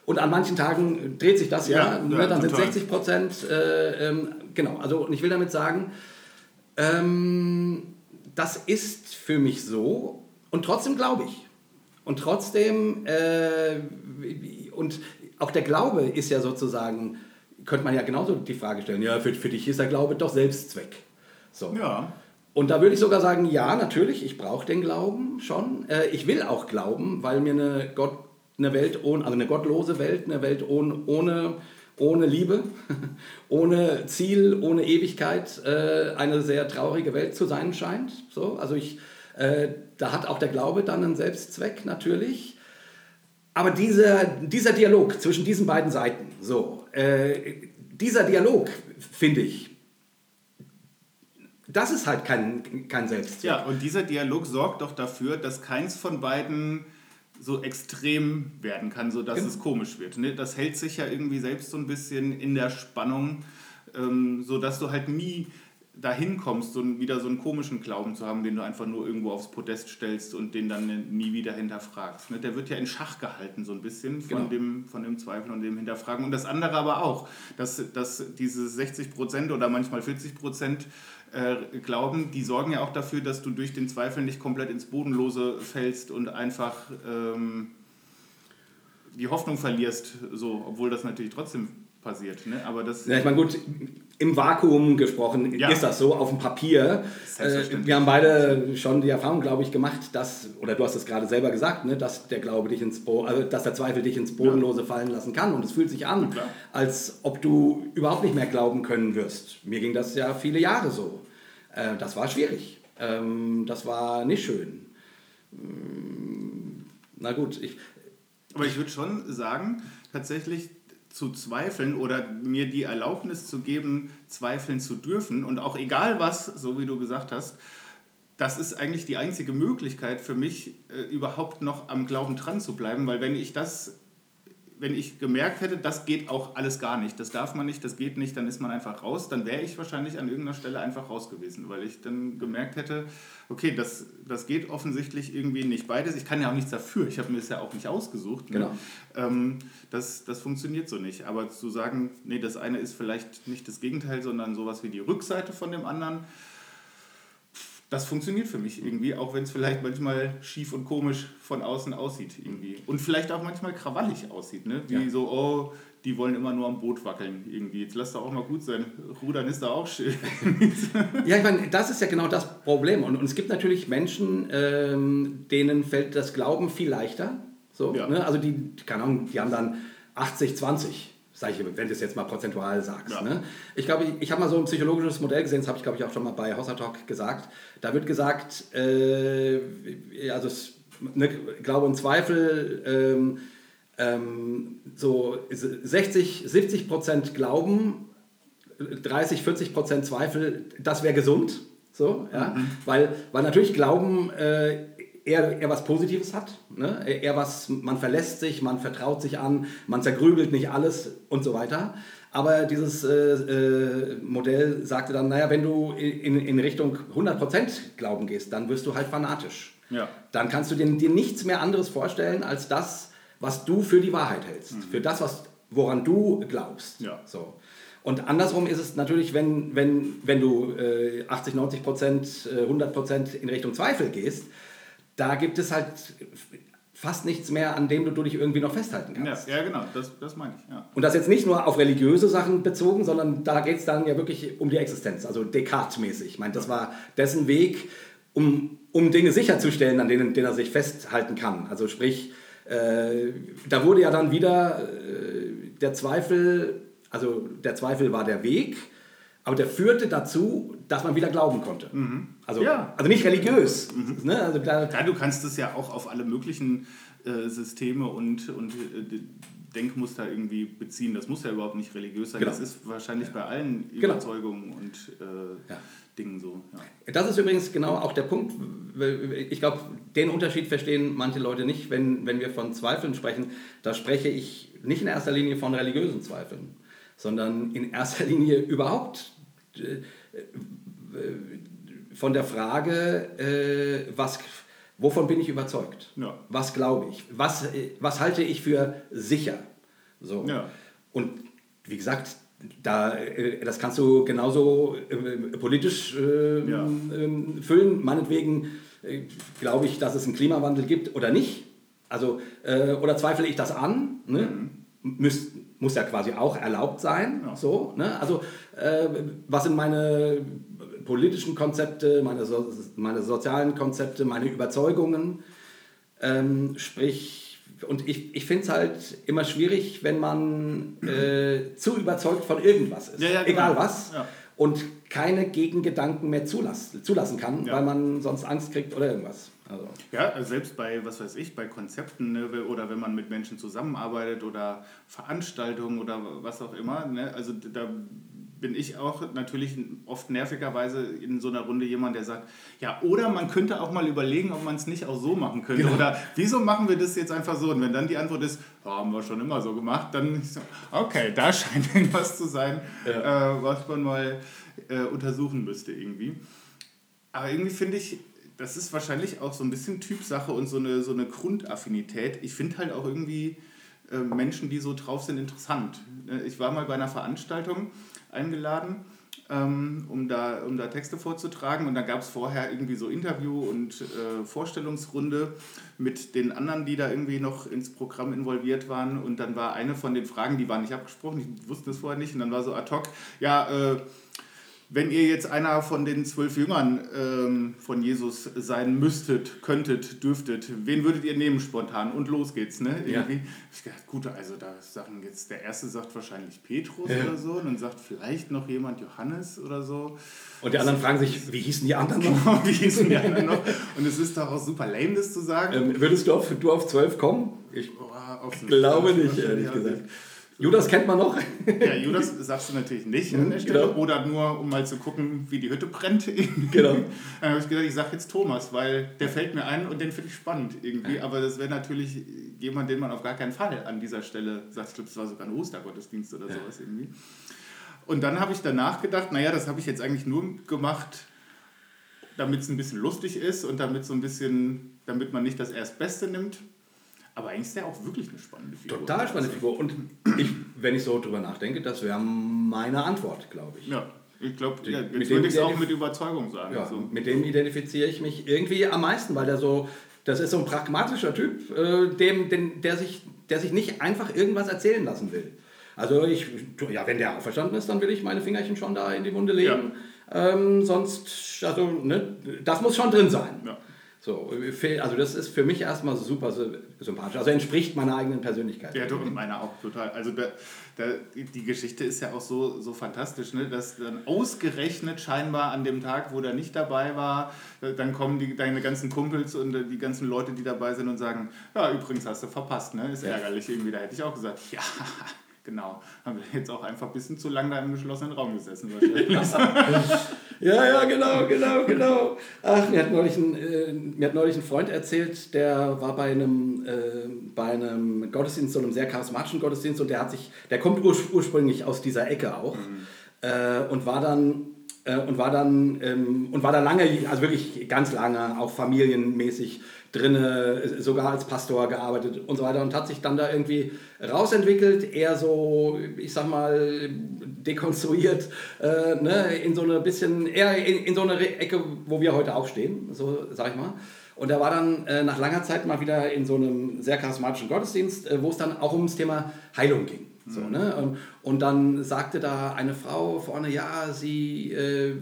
Und an manchen Tagen dreht sich das ja, ja, ne, ja dann sind 60 Prozent, äh, ähm, genau, also und ich will damit sagen, ähm, das ist für mich so und trotzdem glaube ich. Und trotzdem, äh, und auch der Glaube ist ja sozusagen, könnte man ja genauso die Frage stellen, ja, für, für dich ist der Glaube doch Selbstzweck. So. Ja. Und da würde ich sogar sagen, ja, natürlich, ich brauche den Glauben schon. Äh, ich will auch glauben, weil mir eine, Gott, eine Welt ohne, also eine gottlose Welt, eine Welt ohne, ohne, ohne Liebe, ohne Ziel, ohne Ewigkeit, äh, eine sehr traurige Welt zu sein scheint. So, also ich, äh, da hat auch der Glaube dann einen Selbstzweck natürlich. Aber dieser, dieser Dialog zwischen diesen beiden Seiten, so, äh, dieser Dialog, finde ich, das ist halt kein, kein Selbstzweck. Ja, und dieser Dialog sorgt doch dafür, dass keins von beiden so extrem werden kann, sodass genau. es komisch wird. Ne? Das hält sich ja irgendwie selbst so ein bisschen in der Spannung, ähm, sodass du halt nie dahin kommst, so wieder so einen komischen Glauben zu haben, den du einfach nur irgendwo aufs Podest stellst und den dann nie wieder hinterfragst. Ne? Der wird ja in Schach gehalten, so ein bisschen von, genau. dem, von dem Zweifel und dem Hinterfragen. Und das andere aber auch, dass, dass diese 60 Prozent oder manchmal 40 Prozent äh, Glauben, die sorgen ja auch dafür, dass du durch den Zweifel nicht komplett ins Bodenlose fällst und einfach ähm, die Hoffnung verlierst, so, obwohl das natürlich trotzdem passiert. Ne? Aber das ja, ich meine, gut, im Vakuum gesprochen ja. ist das so, auf dem Papier. Äh, wir haben beide schon die Erfahrung, glaube ich, gemacht, dass, oder du hast es gerade selber gesagt, ne, dass der Glaube dich ins Bo also, dass der Zweifel dich ins Bodenlose ja. fallen lassen kann. Und es fühlt sich an, als ob du überhaupt nicht mehr glauben können wirst. Mir ging das ja viele Jahre so. Äh, das war schwierig. Ähm, das war nicht schön. Mm, na gut, ich. Aber ich würde schon sagen, tatsächlich, zu zweifeln oder mir die Erlaubnis zu geben, zweifeln zu dürfen. Und auch egal was, so wie du gesagt hast, das ist eigentlich die einzige Möglichkeit für mich, äh, überhaupt noch am Glauben dran zu bleiben, weil wenn ich das wenn ich gemerkt hätte, das geht auch alles gar nicht, das darf man nicht, das geht nicht, dann ist man einfach raus, dann wäre ich wahrscheinlich an irgendeiner Stelle einfach raus gewesen, weil ich dann gemerkt hätte, okay, das, das geht offensichtlich irgendwie nicht beides. Ich kann ja auch nichts dafür, ich habe mir das ja auch nicht ausgesucht. Ne? Genau. Ähm, das, das funktioniert so nicht. Aber zu sagen, nee, das eine ist vielleicht nicht das Gegenteil, sondern sowas wie die Rückseite von dem anderen, das funktioniert für mich irgendwie, auch wenn es vielleicht manchmal schief und komisch von außen aussieht irgendwie. Und vielleicht auch manchmal krawallig aussieht, ne? Wie ja. so, oh, die wollen immer nur am Boot wackeln irgendwie. Jetzt lass doch auch mal gut sein. Rudern ist da auch schön. ja, ich meine, das ist ja genau das Problem. Und, und es gibt natürlich Menschen, ähm, denen fällt das Glauben viel leichter. So, ja. ne? Also die, keine Ahnung, die haben dann 80, 20 sage ich, wenn du es jetzt mal prozentual sagst. Ja. Ne? Ich glaube, ich, ich habe mal so ein psychologisches Modell gesehen, das habe ich glaube ich auch schon mal bei Hossa Talk gesagt. Da wird gesagt, äh, also ne, Glaube und Zweifel, ähm, ähm, so 60, 70 Prozent Glauben, 30, 40 Prozent Zweifel, das wäre gesund. So, ja? Mhm. weil, weil natürlich Glauben äh, eher, eher was Positives hat. Ne? Eher was, man verlässt sich, man vertraut sich an, man zergrübelt nicht alles und so weiter. Aber dieses äh, äh, Modell sagte dann, naja, wenn du in, in Richtung 100% Glauben gehst, dann wirst du halt fanatisch. Ja. Dann kannst du dir, dir nichts mehr anderes vorstellen als das, was du für die Wahrheit hältst. Mhm. Für das, was, woran du glaubst. Ja. So. Und andersrum ist es natürlich, wenn, wenn, wenn du äh, 80, 90 Prozent, äh, 100 Prozent in Richtung Zweifel gehst, da gibt es halt fast nichts mehr, an dem du, du dich irgendwie noch festhalten Ja, kannst. ja genau, das, das meine ich. Ja. Und das jetzt nicht nur auf religiöse Sachen bezogen, sondern da geht es dann ja wirklich um die Existenz, also Descartes-mäßig. Ich meine, das war dessen Weg, um, um Dinge sicherzustellen, an denen, denen er sich festhalten kann. Also sprich, äh, da wurde ja dann wieder äh, der Zweifel, also der Zweifel war der Weg, aber der führte dazu, dass man wieder glauben konnte. Also, Ja. also nicht religiös. Ne? Also da, Ja, du kannst es ja auch auf alle möglichen äh, Systeme und, und äh, Denkmuster irgendwie beziehen. Das muss ja überhaupt nicht religiös sein. Genau. Das ist wahrscheinlich bei allen Genau. Überzeugungen und äh, Ja. Dingen so. Ja. Das ist übrigens genau auch der Punkt. Ich glaube, den Unterschied verstehen manche Leute nicht, wenn, wenn wir von Zweifeln sprechen. Da spreche ich nicht in erster Linie von religiösen Zweifeln, sondern in erster Linie überhaupt von der Frage, äh, was, wovon bin ich überzeugt? Ja. Was glaube ich? Was, äh, was halte ich für sicher? So. Ja. Und wie gesagt, da, äh, das kannst du genauso äh, politisch äh, Ja. ähm, füllen. Meinetwegen äh, glaube ich, dass es einen Klimawandel gibt oder nicht. Also, äh, oder zweifle ich das an? Ne? Müs, muss ja quasi auch erlaubt sein. Ja. So, ne? Also, äh, was sind meine politischen Konzepte, meine, so, meine sozialen Konzepte, meine Überzeugungen? Ähm, sprich, und ich, ich finde es halt immer schwierig, wenn man äh, zu überzeugt von irgendwas ist. Ja, ja, genau. Egal was. Und keine Gegengedanken mehr zulassen, zulassen kann, Ja. weil man sonst Angst kriegt oder irgendwas. Also, Ja, also selbst bei, was weiß ich, bei Konzepten ne, oder wenn man mit Menschen zusammenarbeitet oder Veranstaltungen oder was auch immer, ne, also da bin ich auch natürlich oft nervigerweise in so einer Runde jemand, der sagt, ja, oder man könnte auch mal überlegen, ob man es nicht auch so machen könnte. Genau. Oder wieso machen wir das jetzt einfach so? Und wenn dann die Antwort ist, "Ja, haben wir schon immer so gemacht, dann ist so, okay, da scheint irgendwas zu sein, äh, was man mal äh, untersuchen müsste irgendwie. Aber irgendwie finde ich, das ist wahrscheinlich auch so ein bisschen Typsache und so eine, so eine Grundaffinität. Ich finde halt auch irgendwie äh, Menschen, die so drauf sind, interessant. Äh, Ich war mal bei einer Veranstaltung eingeladen, ähm, um, da, um da Texte vorzutragen. Und da gab es vorher irgendwie so Interview und äh, Vorstellungsrunde mit den anderen, die da irgendwie noch ins Programm involviert waren. Und dann war eine von den Fragen, die war nicht abgesprochen, ich wusste es vorher nicht. Und dann war so ad hoc, ja, äh, wenn ihr jetzt einer von den zwölf Jüngern ähm, von Jesus sein müsstet, könntet, dürftet, wen würdet ihr nehmen spontan? Und los geht's, ne? Ja. Ich gedacht, gut, also da sagen jetzt, der erste sagt wahrscheinlich Petrus oder so, und dann sagt vielleicht noch jemand Johannes oder so. und die anderen fragen sich, wie hießen die anderen noch? Wie hießen die anderen noch? Und es ist doch auch super lame, das zu sagen. Ähm, würdest du auf, du auf 12 kommen? Ich den glaube nicht, ehrlich gesagt. Judas kennt man noch. Ja, Judas sagst du natürlich nicht an der Stelle. genau. Oder nur, um mal zu gucken, wie die Hütte brennt. Genau. Dann habe ich gesagt, ich sage jetzt Thomas, weil der fällt mir ein und den finde ich spannend irgendwie. Aber das wäre natürlich jemand, den man auf gar keinen Fall an dieser Stelle sagt. Ich glaube, das war sogar ein Ostergottesdienst oder sowas irgendwie. Und dann habe ich danach gedacht, naja, das habe ich jetzt eigentlich nur gemacht, damit es ein bisschen lustig ist und damit so ein bisschen, damit man nicht das Erstbeste nimmt. Aber eigentlich ist der auch wirklich eine spannende Figur. Total spannende Figur. Und ich, wenn ich so drüber nachdenke, das wäre meine Antwort, glaube ich. Ja, ich glaube, ja, Mit jetzt dem würde ich es auch mit Überzeugung sagen. Ja, so. mit dem identifiziere ich mich irgendwie am meisten, weil der so, das ist so ein pragmatischer Typ, äh, dem, den, der, sich, der sich nicht einfach irgendwas erzählen lassen will. Also ich, ja, wenn der auferstanden ist, dann will ich meine Fingerchen schon da in die Wunde legen. Ähm, sonst, also, ne, das muss schon drin sein. Ja. So, also das ist für mich erstmal super sy- sympathisch. Also entspricht meiner eigenen Persönlichkeit. Ja, du und meiner auch total. Also da, da, die Geschichte ist ja auch so, so fantastisch, ne? dass dann ausgerechnet scheinbar an dem Tag, wo der nicht dabei war, äh, dann kommen die, deine ganzen Kumpels und äh, die ganzen Leute, die dabei sind und sagen, ja, übrigens hast du verpasst, ne? ist ärgerlich irgendwie. Da hätte ich auch gesagt, ja, Genau. Haben wir jetzt auch einfach ein bisschen zu lange da im geschlossenen Raum gesessen wahrscheinlich. Ja, ja, genau, genau, genau. Ach, mir hat neulich ein, äh, mir hat neulich ein Freund erzählt, der war bei einem, äh, bei einem Gottesdienst, so einem sehr charismatischen Gottesdienst und der hat sich, der kommt ur ursprünglich aus dieser Ecke auch äh, und war dann äh, und war dann ähm, und war da lange, also wirklich ganz lange, auch familienmäßig drinne, sogar als Pastor gearbeitet und so weiter und hat sich dann da irgendwie rausentwickelt, eher so, ich sag mal, dekonstruiert, äh, ne, in so eine bisschen, eher in, in so eine Ecke, wo wir heute auch stehen, so sag ich mal. Und er war dann äh, nach langer Zeit mal wieder in so einem sehr charismatischen Gottesdienst, äh, wo es dann auch ums Thema Heilung ging. So, ne? Und, und dann sagte da eine Frau vorne, ja, sie, äh,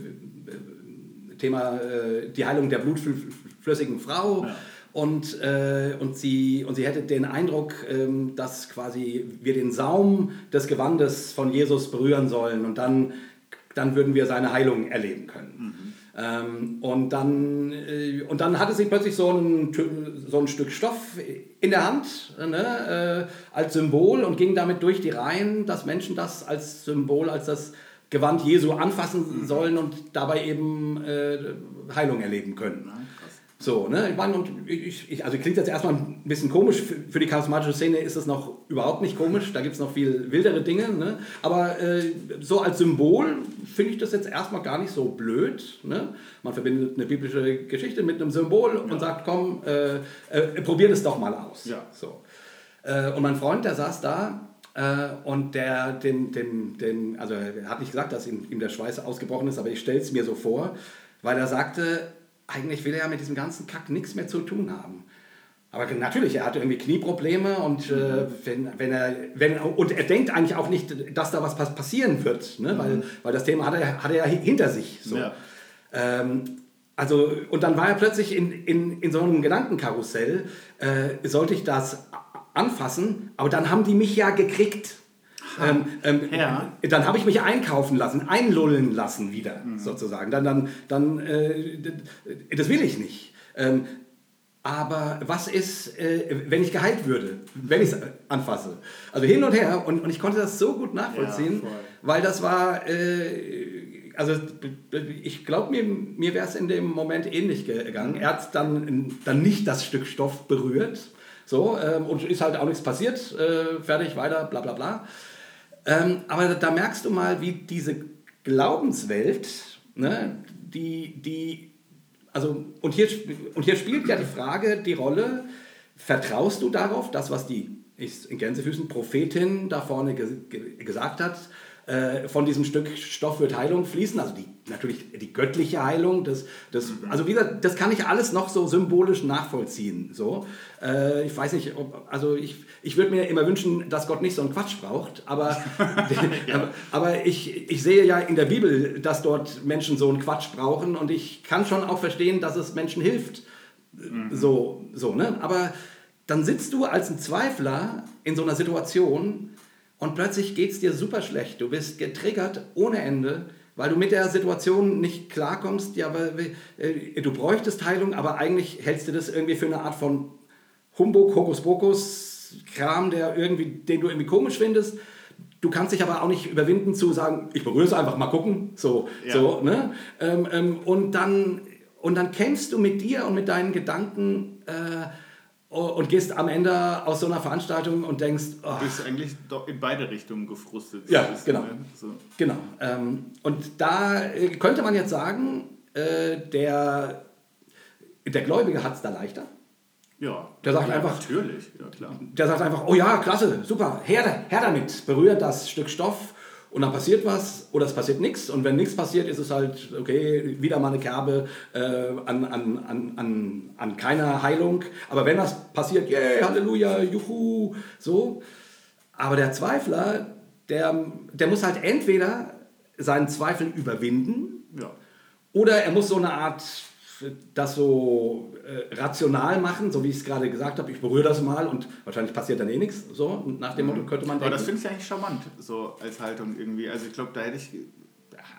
Thema äh, die Heilung der blutflüssigen Frau. Ja. Und, äh, und, sie, und sie hätte den Eindruck, ähm, dass quasi wir den Saum des Gewandes von Jesus berühren sollen und dann, dann würden wir seine Heilung erleben können. Ähm, und, dann, äh, und dann hatte sie plötzlich so ein, so ein Stück Stoff in der Hand ne, äh, als Symbol und ging damit durch die Reihen, dass Menschen das als Symbol, als das Gewand Jesu anfassen sollen und dabei eben äh, Heilung erleben können. Ja. So, ne? Ich meine, und ich, ich, also klingt jetzt erstmal ein bisschen komisch. Für, die charismatische Szene ist es noch überhaupt nicht komisch. Da gibt es noch viel wildere Dinge. Ne? Aber äh, so als Symbol finde ich das jetzt erstmal gar nicht so blöd. Ne? Man verbindet eine biblische Geschichte mit einem Symbol und sagt, komm, äh, äh, probier das doch mal aus. Ja. So. Äh, und mein Freund, der saß da äh, und der, dem, dem, dem, also er hat nicht gesagt, dass ihm, ihm der Schweiß ausgebrochen ist, aber ich stelle es mir so vor, weil er sagte, eigentlich will er ja mit diesem ganzen Kack nichts mehr zu tun haben. Aber natürlich, er hatte irgendwie Knieprobleme und, äh, wenn, wenn er, wenn, und er denkt eigentlich auch nicht, dass da was pass- passieren wird, ne? weil, weil das Thema hat er, hat er ja hinter sich. So. Ja. Ähm, also, und dann war er plötzlich in, in, in so einem Gedankenkarussell, äh, sollte ich das anfassen, aber dann haben die mich ja gekriegt. Ähm, ähm, Ja. Dann habe ich mich einkaufen lassen, einlullen lassen wieder, sozusagen. Dann, dann, dann äh, das will ich nicht. Ähm, aber was ist, äh, wenn ich geheilt würde, wenn ich es anfasse? Also hin und her und, und ich konnte das so gut nachvollziehen, Ja, weil das war, äh, also ich glaube, mir, mir wäre es in dem Moment ähnlich gegangen. Er hat dann, dann nicht das Stück Stoff berührt, so, ähm, und ist halt auch nichts passiert, äh, fertig, weiter, bla bla bla. Ähm, aber da merkst du mal, wie diese Glaubenswelt, ne, die, die, also, und hier, und hier spielt ja die Frage, die Rolle, vertraust du darauf, das, was die, ich, in Gänsefüßen, Prophetin da vorne ge gesagt hat, äh, von diesem Stück Stoff wird Heilung fließen, also die, natürlich die göttliche Heilung, das, das, also wie gesagt, das kann ich alles noch so symbolisch nachvollziehen. So. Äh, ich weiß nicht, ob, also ich, ich würde mir immer wünschen, dass Gott nicht so einen Quatsch braucht, aber, aber, aber ich, ich sehe ja in der Bibel, dass dort Menschen so einen Quatsch brauchen und ich kann schon auch verstehen, dass es Menschen hilft. So, so, ne? Aber dann sitzt du als ein Zweifler in so einer Situation und plötzlich geht es dir super schlecht. Du bist getriggert ohne Ende, weil du mit der Situation nicht klarkommst. Ja, weil, äh, du bräuchtest Heilung, aber eigentlich hältst du das irgendwie für eine Art von Humbug, Hokuspokus, Kram, der irgendwie, den du irgendwie komisch findest. Du kannst dich aber auch nicht überwinden zu sagen, ich berühre es einfach, mal gucken. So, Ja. so ne? Ähm, ähm, und, dann, und dann kämpfst du mit dir und mit deinen Gedanken äh, und gehst am Ende aus so einer Veranstaltung und denkst, oh, Du bist eigentlich doch in beide Richtungen gefrustet. Ja, So genau. ne? So. Genau. Ähm, und da äh, könnte man jetzt sagen, äh, der, der Gläubige hat es da leichter. Ja, Der sagt ja, einfach- Natürlich, ja klar. Der sagt einfach, oh ja, klasse, super, her, her damit, berührt das Stück Stoff und dann passiert was oder es passiert nichts. Und wenn nichts passiert, ist es halt, okay, wieder mal eine Kerbe äh, an, an, an, an, an keiner Heilung. Aber wenn was passiert, yeah, Halleluja, Juhu, so. Aber der Zweifler, der, der muss halt entweder seinen Zweifel überwinden Ja. oder er muss so eine Art das so äh, rational machen, so wie ich es gerade gesagt habe, ich berühre das mal und wahrscheinlich passiert dann eh nichts. So, und nach dem Motto könnte man Aber das denken. finde ich eigentlich charmant, so als Haltung irgendwie. Also ich glaube, da hätte ich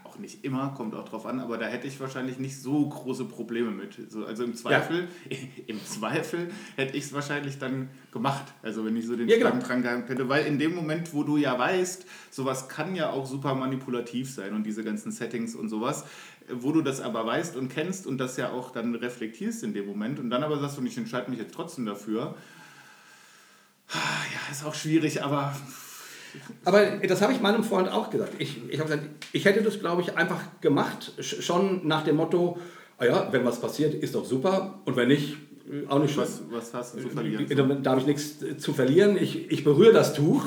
auch nicht immer, kommt auch drauf an, aber da hätte ich wahrscheinlich nicht so große Probleme mit. So, also im Zweifel, ja. im Zweifel hätte ich es wahrscheinlich dann gemacht. Also wenn ich so den Ja, genau. Gedanken dran gehabt hätte, weil in dem Moment, wo du ja weißt, sowas kann ja auch super manipulativ sein und diese ganzen Settings und sowas, wo du das aber weißt und kennst und das ja auch dann reflektierst in dem Moment und dann aber sagst du, ich entscheide mich jetzt trotzdem dafür. Ja, ist auch schwierig, aber Aber das habe ich meinem Freund auch gesagt. Ich, ich habe gesagt, ich hätte das, glaube ich, einfach gemacht, sch- schon nach dem Motto, ah ja, wenn was passiert, ist doch super und wenn nicht, äh, auch nicht schlimm. was, was hast du zu verlieren? Äh, Da habe ich nichts äh, zu verlieren. Ich, ich berühre das Tuch.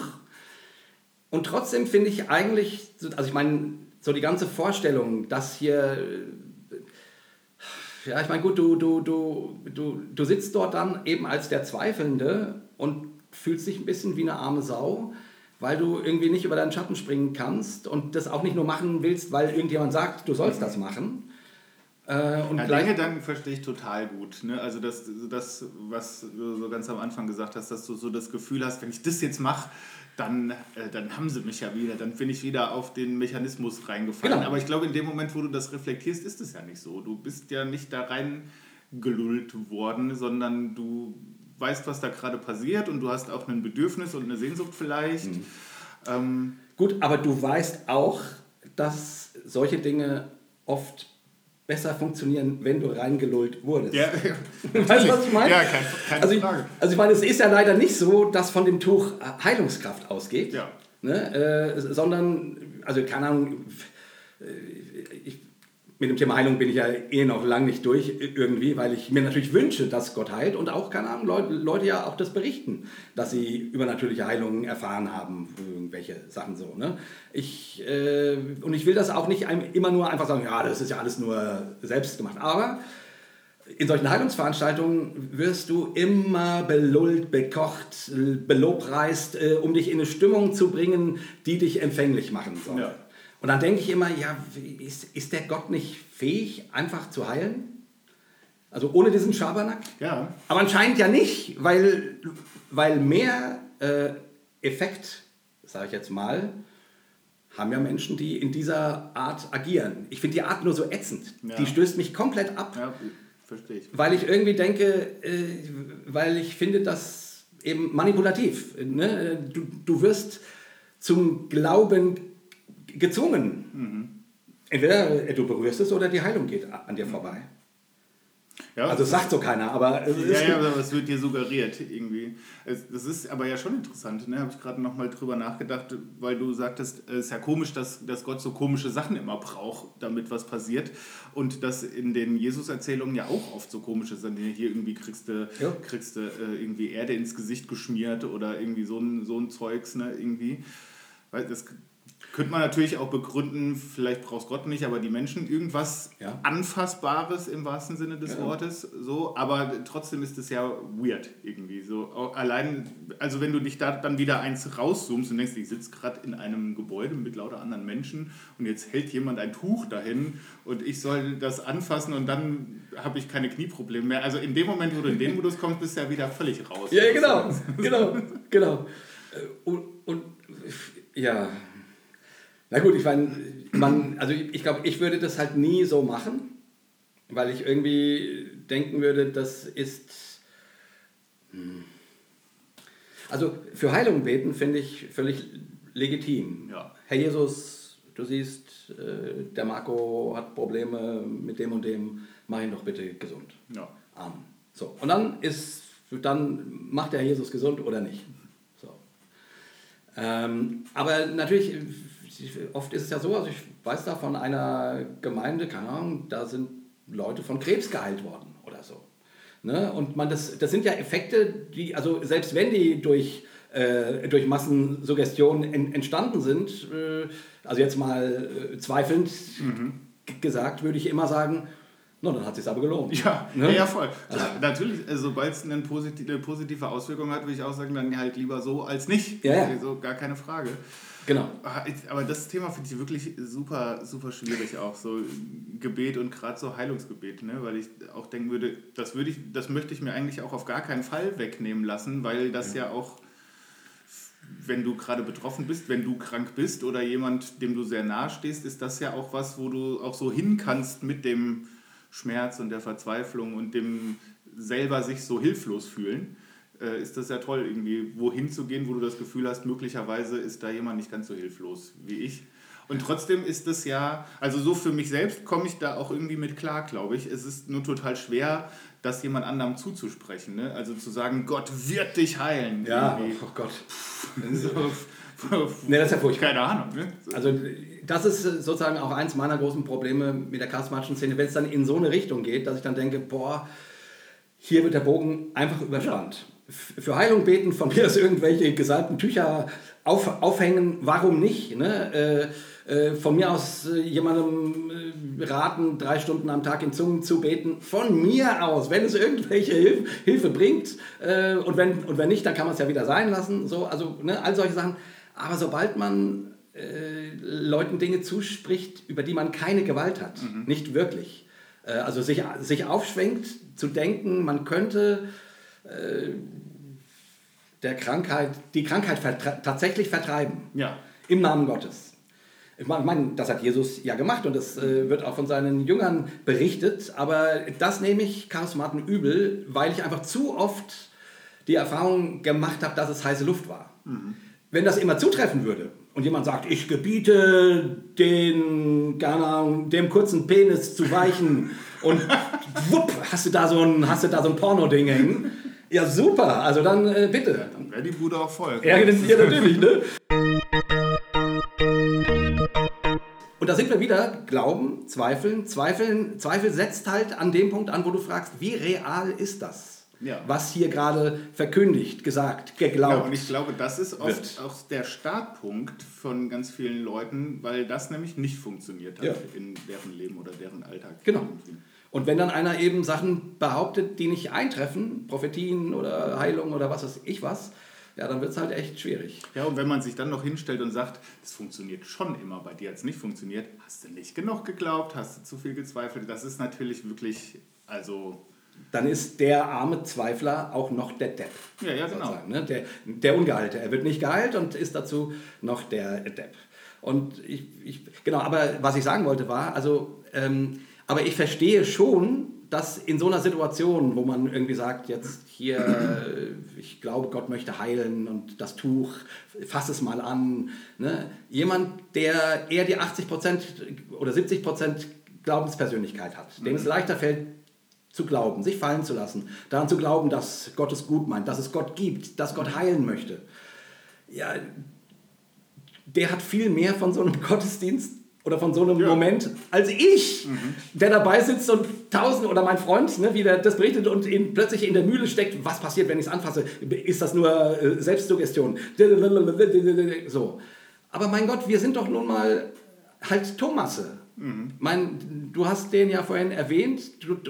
Und trotzdem finde ich eigentlich, so- also ich meine, so die ganze Vorstellung, dass hier, äh, ja, ich meine, gut, du, du, du, du, du sitzt dort dann eben als der Zweifelnde und fühlst dich ein bisschen wie eine arme Sau, weil du irgendwie nicht über deinen Schatten springen kannst und das auch nicht nur machen willst, weil irgendjemand sagt, du sollst das machen. Äh, und Ja, gleich, den Gedanken verstehe ich total gut. Ne? Also das, das, was du so ganz am Anfang gesagt hast, dass du so das Gefühl hast, wenn ich das jetzt mache, dann, äh, dann haben sie mich ja wieder, dann bin ich wieder auf den Mechanismus reingefallen. Genau. Aber ich glaube, in dem Moment, wo du das reflektierst, ist es ja nicht so. Du bist ja nicht da reingelullt worden, sondern du weißt, was da gerade passiert und du hast auch ein Bedürfnis und eine Sehnsucht vielleicht. Mhm. Ähm, Gut, aber du weißt auch, dass solche Dinge oft besser funktionieren, wenn du reingelullt wurdest. ja, Weißt du, was ich meine? Ja, kein- keine also ich, Frage. Also ich meine, es ist ja leider nicht so, dass von dem Tuch Heilungskraft ausgeht, Ja. ne? äh, sondern, also keine Ahnung, äh, mit dem Thema Heilung bin ich ja eh noch lang nicht durch irgendwie, weil ich mir natürlich wünsche, dass Gott heilt und auch, keine Ahnung, Leute, Leute ja auch das berichten, dass sie übernatürliche Heilungen erfahren haben, irgendwelche Sachen so. Ne? Ich, äh, und ich will das auch nicht immer nur einfach sagen, ja, das ist ja alles nur selbst gemacht, aber in solchen Heilungsveranstaltungen wirst du immer belullt, bekocht, belobpreist, äh, um dich in eine Stimmung zu bringen, die dich empfänglich machen soll. Ja. Und dann denke ich immer, ja, ist, ist der Gott nicht fähig, einfach zu heilen? Also ohne diesen Schabernack? ja. Aber anscheinend ja nicht, weil, weil mehr äh, Effekt, sage ich jetzt mal, haben ja Menschen, die in dieser Art agieren. Ich finde die Art nur so ätzend. Ja. Die stößt mich komplett ab Ja, verstehe ich. weil ich irgendwie denke, äh, weil ich finde das eben manipulativ. Ne? Du, du wirst zum Glauben gezwungen. Mhm. Entweder äh, du berührst es oder die Heilung geht an dir vorbei. Ja, Also das sagt so keiner, aber es ist Ja, ja, aber es wird dir suggeriert irgendwie. Es- Das ist aber ja schon interessant, ne? Habe ich gerade nochmal drüber nachgedacht, weil du sagtest, es ist ja komisch, dass, dass Gott so komische Sachen immer braucht, damit was passiert. Und dass in den Jesus-Erzählungen ja auch oft so komische sind. Hier irgendwie kriegst du, Ja. kriegst du äh, irgendwie Erde ins Gesicht geschmiert oder irgendwie so ein, so ein Zeugs, ne? Irgendwie. Weil das könnte man natürlich auch begründen, vielleicht brauchst Gott nicht, aber die Menschen irgendwas Ja. Anfassbares im wahrsten Sinne des Ja. Wortes, so, aber trotzdem ist es ja weird irgendwie. So, allein, also wenn du dich da dann wieder eins rauszoomst und denkst, ich sitze gerade in einem Gebäude mit lauter anderen Menschen und jetzt hält jemand ein Tuch dahin und ich soll das anfassen und dann habe ich keine Knieprobleme mehr. Also in dem Moment, wo du in den Modus kommst, bist du ja wieder völlig raus. Ja, genau, genau, genau. Äh, Und, und ja, na gut, ich meine, man, also ich glaube, ich würde das halt nie so machen, weil ich irgendwie denken würde, das ist. hm. Also für Heilung beten finde ich völlig legitim. Ja. Herr Jesus, du siehst, äh, der Marco hat Probleme mit dem und dem, mach ihn doch bitte gesund. Ja. Amen. So. Und dann ist, dann macht der Jesus gesund oder nicht. So. Ähm, aber natürlich, oft ist es ja so, also ich weiß da von einer Gemeinde, keine Ahnung, da sind Leute von Krebs geheilt worden oder so. Ne? Und man, das, das sind ja Effekte, die, also selbst wenn die durch, äh, durch Massensuggestion en, entstanden sind, äh, also jetzt mal äh, zweifelnd g- gesagt, würde ich immer sagen, no, dann hat es sich aber gelohnt. Ja, Ne? ja, voll. Klar, natürlich, äh, sobald es eine positive, Auswirkung hat, würde ich auch sagen, dann halt lieber so als nicht. Ja, ja. So, gar keine Frage. Genau. Ah, Aber das Thema finde ich wirklich super, super schwierig auch, so Gebet und gerade so Heilungsgebet, ne? weil ich auch denken würde, das, würde ich, das möchte ich mir eigentlich auch auf gar keinen Fall wegnehmen lassen, weil das ja, auch wenn du gerade betroffen bist, wenn du krank bist oder jemand, dem du sehr nahe stehst, ist das ja auch was, wo du auch so hin kannst mit dem Schmerz und der Verzweiflung und dem selber sich so hilflos fühlen. Äh, ist das ja toll, irgendwie wohin zu gehen, wo du das Gefühl hast, möglicherweise ist da jemand nicht ganz so hilflos wie ich. Und trotzdem ist es ja, also so für mich selbst komme ich da auch irgendwie mit klar, glaube ich. Es ist nur total schwer, das jemand anderem zuzusprechen. Ne? Also zu sagen, Gott wird dich heilen. Ja, irgendwie. oh Gott. So, Nee, das ist ja furchtbar. Keine Ahnung. Ne? Also das ist sozusagen auch eins meiner großen Probleme mit der charismatischen Szene, wenn es dann in so eine Richtung geht, dass ich dann denke, boah, hier wird der Bogen einfach überspannt. F- Für Heilung beten, von mir aus irgendwelche gesalbten Tücher auf, aufhängen, warum nicht? Ne? Äh, äh, von mir aus äh, jemandem äh, raten, drei Stunden am Tag in Zungen zu beten. Von mir aus, wenn es irgendwelche Hilf Hilfe bringt. Und, wenn, und wenn nicht, dann kann man es ja wieder sein lassen. So, also ne, all solche Sachen. Aber sobald man Leuten Dinge zuspricht, über die man keine Gewalt hat, nicht wirklich. Also sich, sich aufschwenkt, zu denken, man könnte der Krankheit, die Krankheit vertre tatsächlich vertreiben. Ja. Im Namen Gottes. Ich meine, mein, das hat Jesus ja gemacht und das äh, wird auch von seinen Jüngern berichtet, aber das nehme ich Charismaten übel, weil ich einfach zu oft die Erfahrung gemacht habe, dass es heiße Luft war. Wenn das immer zutreffen würde und jemand sagt, ich gebiete den, Ahnung, dem kurzen Penis zu weichen und wupp, hast du da so ein, hast du da so ein Porno-Ding hängen. Ja, super, also dann äh, bitte. Dann wäre die Bude auch voll. Ja, ja, natürlich, ne? Und da sind wir wieder, Glauben, Zweifeln. Zweifeln. Zweifel setzt halt an dem Punkt an, wo du fragst, wie real ist das? Ja. Was hier gerade verkündigt, gesagt, Ja, geglaubt. und ich glaube, das ist oft wird. auch der Startpunkt von ganz vielen Leuten, weil das nämlich nicht funktioniert hat Ja. in deren Leben oder deren Alltag. Genau. irgendwie. Und wenn dann einer eben Sachen behauptet, die nicht eintreffen, Prophetien oder Heilung oder was weiß ich was, ja, dann wird es halt echt schwierig. Ja, und wenn man sich dann noch hinstellt und sagt, das funktioniert schon immer, bei dir hat es nicht funktioniert, hast du nicht genug geglaubt, hast du zu viel gezweifelt, das ist natürlich wirklich, also, Dann ist der arme Zweifler auch noch der Depp. Ja, ja, genau. Ne? Der, der Ungeheilte. Er wird nicht geheilt und ist dazu noch der Depp. Und ich, ich genau, aber was ich sagen wollte war, also, ähm, aber ich verstehe schon, dass in so einer Situation, wo man irgendwie sagt, jetzt hier, äh, ich glaube, Gott möchte heilen und das Tuch, fass es mal an, ne? jemand, der eher die 80% oder 70% Glaubenspersönlichkeit hat, dem es leichter fällt, zu glauben, sich fallen zu lassen, daran zu glauben, dass Gott es gut meint, dass es Gott gibt, dass Gott heilen möchte. Ja, der hat viel mehr von so einem Gottesdienst oder von so einem Ja. Moment als ich, der dabei sitzt und tausend oder mein Freund, ne, wie der das berichtet und in, plötzlich in der Mühle steckt, was passiert, wenn ich es anfasse? Ist das nur äh, Selbstsuggestion? So. Aber mein Gott, wir sind doch nun mal halt Thomasse. Mein, du hast den ja vorhin erwähnt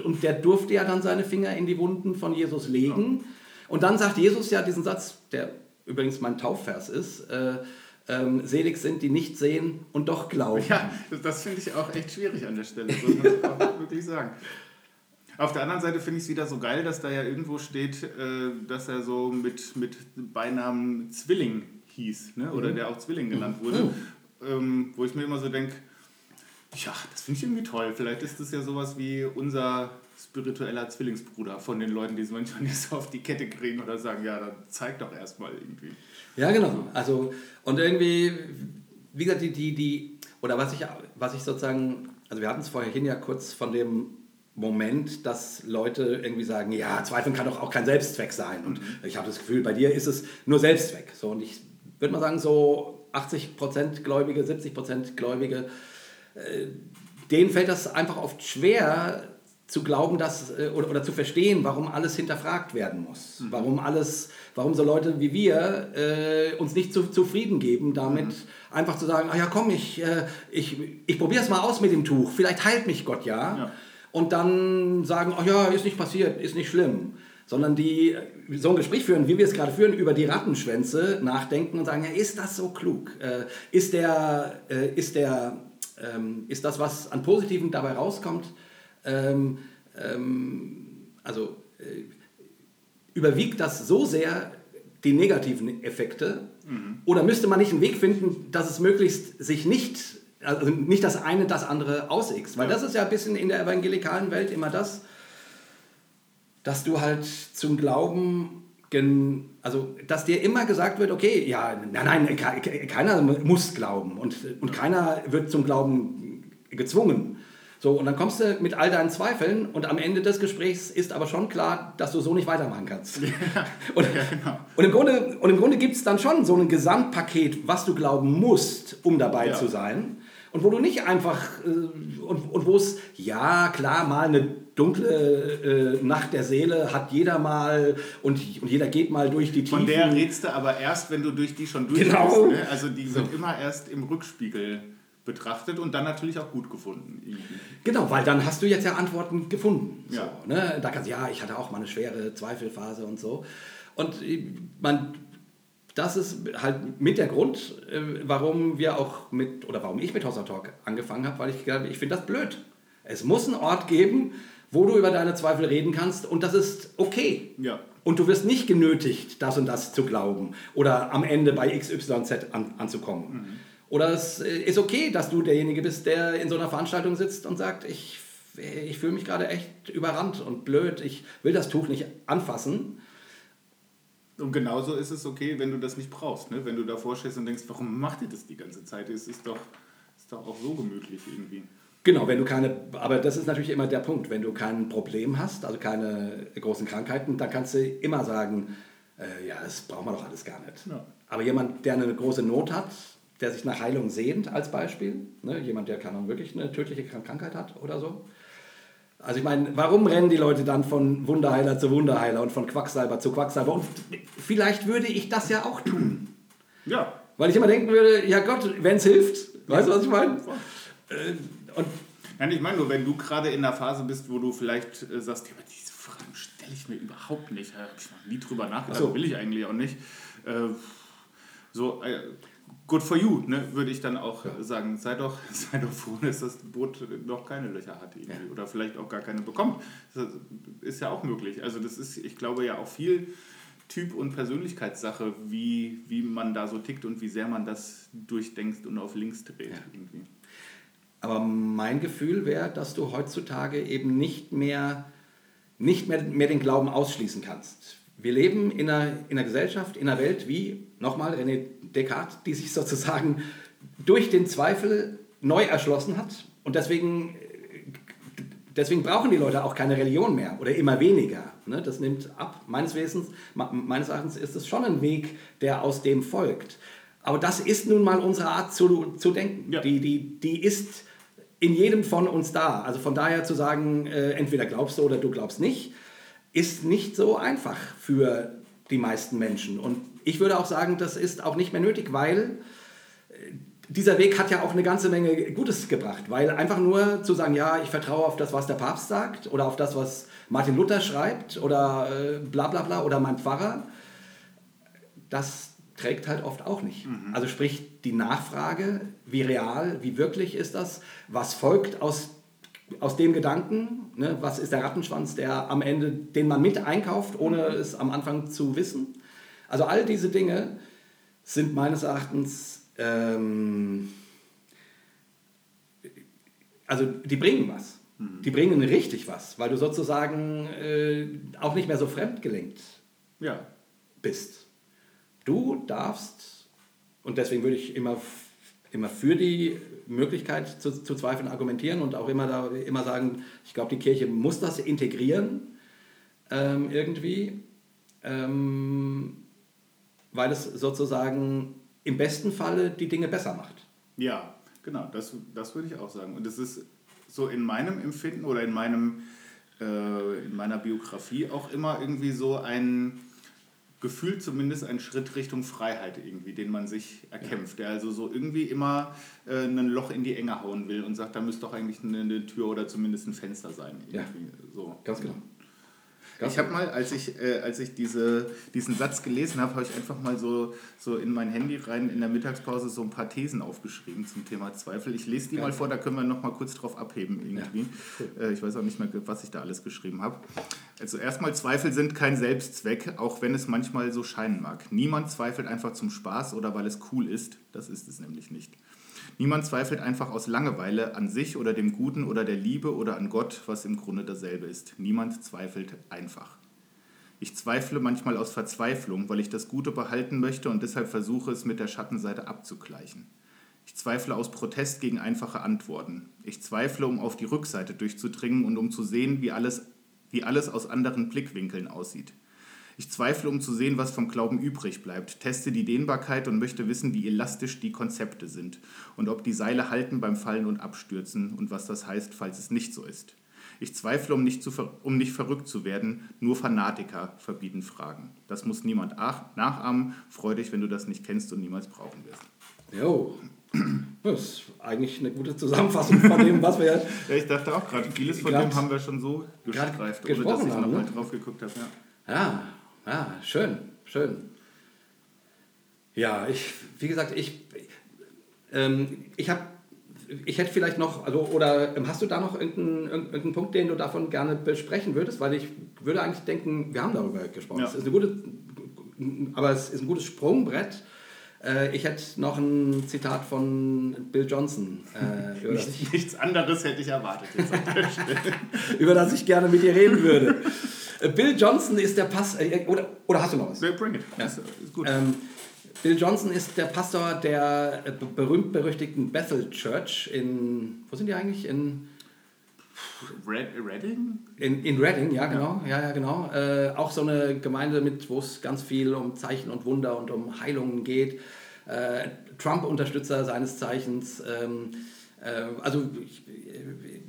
und der durfte ja dann seine Finger in die Wunden von Jesus legen. Und dann sagt Jesus ja diesen Satz, der übrigens mein Taufvers ist, äh, ähm, selig sind, die nicht sehen und doch glauben. ja, das, finde ich auch echt schwierig an der Stelle, muss man auch wirklich sagen. Auf der anderen Seite finde ich es wieder so geil, dass da ja irgendwo steht, äh, dass er so mit, mit Beinamen Zwilling hieß, ne? oder der auch Zwilling genannt wurde, ähm, wo ich mir immer so denke, ja, das finde ich irgendwie toll. Vielleicht ist das ja sowas wie unser spiritueller Zwillingsbruder von den Leuten, die es manchmal nicht so auf die Kette kriegen oder sagen, ja, dann zeig doch erstmal irgendwie. Ja, genau. Also, und irgendwie, wie gesagt, die, die, die oder was ich, was ich sozusagen, also wir hatten es vorhin ja kurz von dem Moment, dass Leute irgendwie sagen, ja, Zweifeln kann doch auch kein Selbstzweck sein. Und ich habe das Gefühl, bei dir ist es nur Selbstzweck. So, und ich würde mal sagen, so 80% Gläubige, 70% Gläubige, denen fällt das einfach oft schwer zu glauben, dass äh, oder, oder zu verstehen, warum alles hinterfragt werden muss. Warum alles, warum so Leute wie wir äh, uns nicht zu, zufrieden geben, damit einfach zu sagen, ah ja komm, ich, äh, ich, ich probiere es mal aus mit dem Tuch, vielleicht heilt mich Gott ja. Ja. Und dann sagen, oh ja, ist nicht passiert, ist nicht schlimm. Sondern die so ein Gespräch führen, wie wir es gerade führen, über die Rattenschwänze nachdenken und sagen, ja, ist das so klug? Äh, ist, der, äh, ist, der, ähm, ist das, was an Positiven dabei rauskommt, ähm, ähm, also äh, überwiegt das so sehr die negativen Effekte? Oder müsste man nicht einen Weg finden, dass es möglichst sich nicht, also nicht das eine das andere ausixt? Weil Ja. das ist ja ein bisschen in der evangelikalen Welt immer das, dass du halt zum Glauben, gen, also dass dir immer gesagt wird, okay, ja, nein, nein, ke- ke- keiner muss glauben und, und keiner wird zum Glauben gezwungen. So, und dann kommst du mit all deinen Zweifeln und am Ende des Gesprächs ist aber schon klar, dass du so nicht weitermachen kannst. und, genau. und im Grunde, und im Grunde gibt es dann schon so ein Gesamtpaket, was du glauben musst, um dabei Ja. zu sein. Und wo du nicht einfach, äh, und, und wo es, ja klar, mal eine dunkle äh, Nacht der Seele hat jeder mal und, und jeder geht mal durch die Tiefen. Von der redest du aber erst, wenn du durch die schon durch Genau. bist. Ne? Also die wird immer erst im Rückspiegel betrachtet und dann natürlich auch gut gefunden. Genau, weil dann hast du jetzt ja Antworten gefunden. So, Ja. ne? Da kannst du, ja, ich hatte auch mal eine schwere Zweifelphase und so. Und äh, man, das ist halt mit der Grund, äh, warum wir auch mit, oder warum ich mit Hossa Talk angefangen habe, weil ich gedacht habe, ich finde das blöd. Es muss einen Ort geben, wo du über deine Zweifel reden kannst und das ist okay. Ja. Und du wirst nicht genötigt, das und das zu glauben oder am Ende bei XYZ an, anzukommen. Oder es äh, ist okay, dass du derjenige bist, der in so einer Veranstaltung sitzt und sagt, ich, ich fühle mich gerade echt überrannt und blöd, ich will das Tuch nicht anfassen. Und genauso ist es okay, wenn du das nicht brauchst. Ne? Wenn du davor stehst und denkst, warum macht ihr das die ganze Zeit? Es ist doch, ist doch auch so gemütlich irgendwie. Genau, wenn du keine, aber das ist natürlich immer der Punkt, wenn du kein Problem hast, also keine großen Krankheiten, dann kannst du immer sagen, äh, ja, das braucht man doch alles gar nicht. Ja. Aber jemand, der eine große Not hat, der sich nach Heilung sehnt als Beispiel, ne, jemand, der Ahnung, wirklich eine tödliche Krank- Krankheit hat oder so. Also ich meine, warum rennen die Leute dann von Wunderheiler zu Wunderheiler und von Quacksalber zu Quacksalber? Und vielleicht würde ich das ja auch tun. Ja, Weil ich immer denken würde, ja Gott, wenn es hilft, weißt du, was ich meine? Äh, Und Nein, ich meine nur, wenn du gerade in der Phase bist, wo du vielleicht äh, sagst, ja, diese Fragen stelle ich mir überhaupt nicht. Da habe ich noch nie drüber nachgedacht, Ach so. will ich eigentlich auch nicht. Äh, so, äh, good for you, ne, würde ich dann auch äh, sagen. Sei doch, sei doch froh, dass das Boot noch keine Löcher hat irgendwie, oder vielleicht auch gar keine bekommt. Das ist ja auch möglich. Also das ist, ich glaube ja auch viel Typ- und Persönlichkeitssache, wie, wie man da so tickt und wie sehr man das durchdenkt und auf links dreht. Irgendwie. Aber mein Gefühl wäre, dass du heutzutage eben nicht mehr, nicht mehr, mehr den Glauben ausschließen kannst. Wir leben in einer, in einer Gesellschaft, in einer Welt wie, nochmal, René Descartes, die sich sozusagen durch den Zweifel neu erschlossen hat. Und deswegen, deswegen brauchen die Leute auch keine Religion mehr oder immer weniger. Ne? Das nimmt ab. Meines, Wesens, meines Erachtens ist es schon ein Weg, der aus dem folgt. Aber das ist nun mal unsere Art zu, zu denken. Ja. Die, die, die ist in jedem von uns da. Also von daher zu sagen, äh, entweder glaubst du oder du glaubst nicht, ist nicht so einfach für die meisten Menschen. Und ich würde auch sagen, das ist auch nicht mehr nötig, weil äh, dieser Weg hat ja auch eine ganze Menge Gutes gebracht. Weil einfach nur zu sagen, ja, ich vertraue auf das, was der Papst sagt oder auf das, was Martin Luther schreibt oder äh, bla bla bla oder mein Pfarrer, das trägt halt oft auch nicht. Also sprich die Nachfrage, wie real, wie wirklich ist das, was folgt aus, aus dem Gedanken, ne, was ist der Rattenschwanz, der am Ende, den man mit einkauft, ohne es am Anfang zu wissen. Also all diese Dinge sind meines Erachtens, ähm, also die bringen was. Die bringen richtig was, weil du sozusagen äh, auch nicht mehr so fremdgelenkt Ja, bist. Du darfst, und deswegen würde ich immer, immer für die Möglichkeit zu, zu zweifeln argumentieren und auch immer, da, immer sagen, ich glaube, die Kirche muss das integrieren ähm, irgendwie, ähm, weil es sozusagen im besten Falle die Dinge besser macht. Ja, genau, das, das würde ich auch sagen. Und es ist so in meinem Empfinden oder in, meinem, äh, in meiner Biografie auch immer irgendwie so ein Gefühl, zumindest ein Schritt Richtung Freiheit irgendwie, den man sich erkämpft. Der also so irgendwie immer äh, ein Loch in die Enge hauen will und sagt, da müsste doch eigentlich eine, eine Tür oder zumindest ein Fenster sein. Ja. So. Ganz genau. Ich habe mal, als ich, äh, als ich diese, diesen Satz gelesen habe, habe ich einfach mal so, so in mein Handy rein in der Mittagspause so ein paar Thesen aufgeschrieben zum Thema Zweifel. Ich lese die Ja. mal vor, da können wir noch mal kurz drauf abheben irgendwie. Äh, ich weiß auch nicht mehr, was ich da alles geschrieben habe. Also erstmal, Zweifel sind kein Selbstzweck, auch wenn es manchmal so scheinen mag. Niemand zweifelt einfach zum Spaß oder weil es cool ist. Das ist es nämlich nicht. Niemand zweifelt einfach aus Langeweile an sich oder dem Guten oder der Liebe oder an Gott, was im Grunde dasselbe ist. Niemand zweifelt einfach. Ich zweifle manchmal aus Verzweiflung, weil ich das Gute behalten möchte und deshalb versuche es mit der Schattenseite abzugleichen. Ich zweifle aus Protest gegen einfache Antworten. Ich zweifle, um auf die Rückseite durchzudringen und um zu sehen, wie alles, wie alles aus anderen Blickwinkeln aussieht. Ich zweifle, um zu sehen, was vom Glauben übrig bleibt, teste die Dehnbarkeit und möchte wissen, wie elastisch die Konzepte sind und ob die Seile halten beim Fallen und Abstürzen und was das heißt, falls es nicht so ist. Ich zweifle, um nicht, zu, um nicht verrückt zu werden, nur Fanatiker verbieten Fragen. Das muss niemand nachahmen. Freu dich, wenn du das nicht kennst und niemals brauchen wirst. Jo, das ist eigentlich eine gute Zusammenfassung von dem, was wir ja, ich dachte auch gerade, vieles von dem haben wir schon so gestreift, ohne dass ich nochmal ne? drauf geguckt habe. Ja. ja, ja, schön, schön. Ja, ich, wie gesagt, ich, ähm, ich habe, ich hätte vielleicht noch, also, oder ähm, hast du da noch irgendeinen, irgendeinen Punkt, den du davon gerne besprechen würdest? Weil ich würde eigentlich denken, wir haben darüber gesprochen. Es ist eine gute, aber es ist ein gutes Sprungbrett. Äh, ich hätte noch ein Zitat von Bill Johnson. Äh, über Nicht, nichts anderes hätte ich erwartet jetzt über das ich gerne mit dir reden würde. Äh, Bill Johnson ist der Pastor. Äh, oder, oder hast du noch was? Bring it. Ja. Ist, ist gut. Ähm, Bill Johnson ist der Pastor der äh, berühmt-berüchtigten Bethel Church in. Wo sind die eigentlich? In. Red, Reading? In, in Reading, ja, genau. Ja, ja, genau. Äh, auch so eine Gemeinde, mit, wo es ganz viel um Zeichen und Wunder und um Heilungen geht. Äh, Trump-Unterstützer seines Zeichens. Ähm, äh, also ich,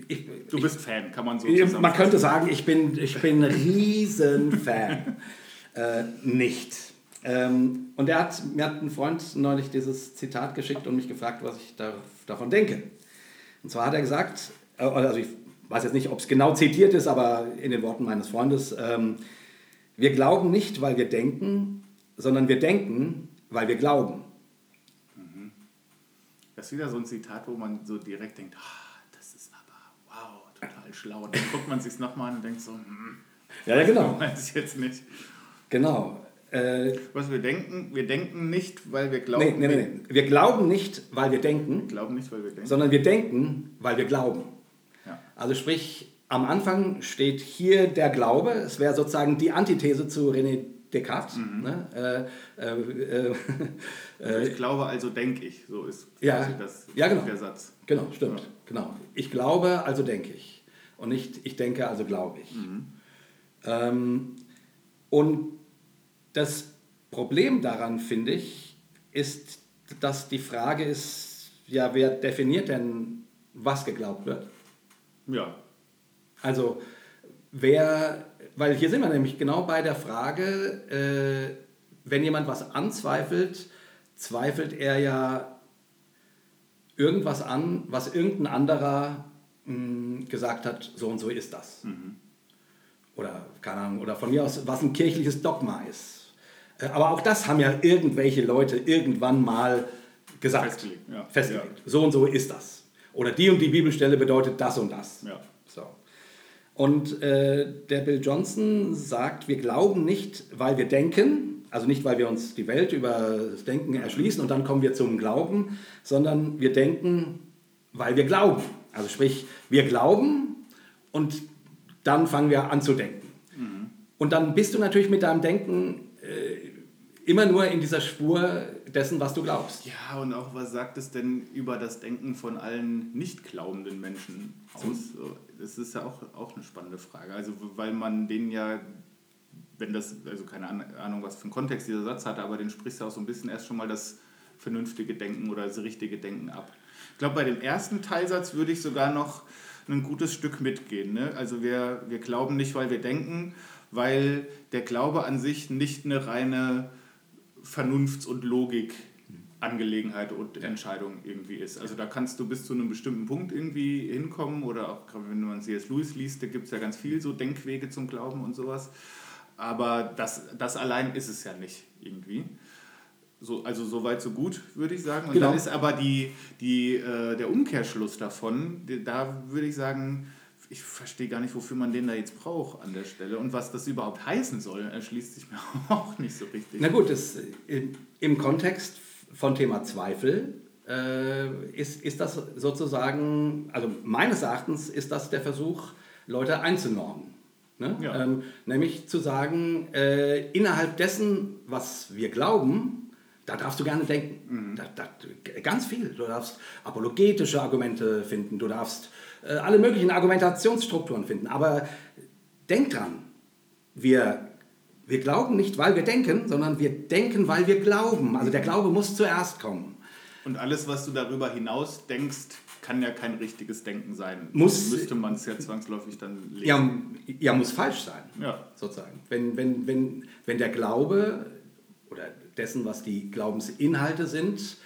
ich, du bist Fan, kann man so sagen. Man könnte sagen, ich bin, ich bin ein Riesenfan. äh, nicht. Ähm, und er hat, mir hat ein Freund neulich dieses Zitat geschickt und mich gefragt, was ich da, davon denke. Und zwar hat er gesagt, äh, also ich weiß jetzt nicht, ob es genau zitiert ist, aber in den Worten meines Freundes, ähm, wir glauben nicht, weil wir denken, sondern wir denken, weil wir glauben. Das ist wieder so ein Zitat, wo man so direkt denkt, oh, das ist aber wow, total schlau. Und dann guckt man sich nochmal an und denkt so, hm, ja, ja, genau. Weiß ich jetzt nicht. Genau. Äh, Was wir denken, wir denken nicht, weil wir glauben. Nee, nee, nee, nee. Wir glauben nicht, weil wir denken. Wir glauben nicht, weil wir denken. Sondern wir denken, weil wir glauben. Also sprich, am Anfang steht hier der Glaube. Es wäre sozusagen die Antithese zu René Descartes. Mhm. Ne? Äh, äh, äh, ich glaube, also denke ich. So ist ja, das, ja, genau. der Satz. Genau, stimmt. Ja. Genau. Ich glaube, also denke ich. Und nicht ich denke, also glaube ich. Mhm. Ähm, und das Problem daran, finde ich, ist, dass die Frage ist, ja, wer definiert denn, was geglaubt wird? Ja. Also, wer weil hier sind wir nämlich genau bei der Frage, äh, wenn jemand was anzweifelt, zweifelt er ja irgendwas an, was irgendein anderer mh, hm, gesagt hat, so und so ist das. Mhm. Oder, keine Ahnung, oder von mir aus, was ein kirchliches Dogma ist. Äh, aber auch das haben ja irgendwelche Leute irgendwann mal gesagt. Festgelegt. Ja. Festgelegt. Ja. So und so ist das. Oder die und die Bibelstelle bedeutet das und das. Ja. Und äh, der Bill Johnson sagt, wir glauben nicht, weil wir denken, also nicht, weil wir uns die Welt über das Denken erschließen und dann kommen wir zum Glauben, sondern wir denken, weil wir glauben. Also sprich, wir glauben und dann fangen wir an zu denken. Mhm. Und dann bist du natürlich mit deinem Denken äh, immer nur in dieser Spur dessen, was du glaubst. Ja, und auch was sagt es denn über das Denken von allen nicht glaubenden Menschen aus? Das ist ja auch, auch eine spannende Frage. Also, weil man denen ja, wenn das, also keine Ahnung, was für einen Kontext dieser Satz hatte, aber den sprichst du auch so ein bisschen erst schon mal das vernünftige Denken oder das richtige Denken ab. Ich glaube, bei dem ersten Teilsatz würde ich sogar noch ein gutes Stück mitgehen. Ne? Also wir, wir glauben nicht, weil wir denken, weil der Glaube an sich nicht eine reine Vernunfts- und Logik-Angelegenheit und Entscheidung irgendwie ist. Also da kannst du bis zu einem bestimmten Punkt irgendwie hinkommen oder auch wenn man C.S. Lewis liest, da gibt es ja ganz viel so Denkwege zum Glauben und sowas. Aber das, das allein ist es ja nicht irgendwie. So, also so weit, so gut, würde ich sagen. Und genau. dann ist aber die, die, äh, der Umkehrschluss davon, da würde ich sagen, ich verstehe gar nicht, wofür man den da jetzt braucht an der Stelle und was das überhaupt heißen soll, erschließt sich mir auch nicht so richtig. Na gut, das, im, Kontext von Thema Zweifel äh, ist, ist das sozusagen, also meines Erachtens ist das der Versuch, Leute einzunormen. Ne? Ja. Ähm, nämlich zu sagen, äh, innerhalb dessen, was wir glauben, da darfst du gerne denken. Da, da, ganz viel. Du darfst apologetische Argumente finden, du darfst äh, alle möglichen Argumentationsstrukturen finden. Aber denk dran, wir, wir glauben nicht, weil wir denken, sondern wir denken, weil wir glauben. Also der Glaube muss zuerst kommen. Und alles, was du darüber hinaus denkst, kann ja kein richtiges Denken sein. Muss- Müsste man es ja zwangsläufig dann lesen. Ja, ja muss falsch sein. Ja. sozusagen. Wenn, wenn, wenn, wenn der Glaube oder dessen, was die Glaubensinhalte sind,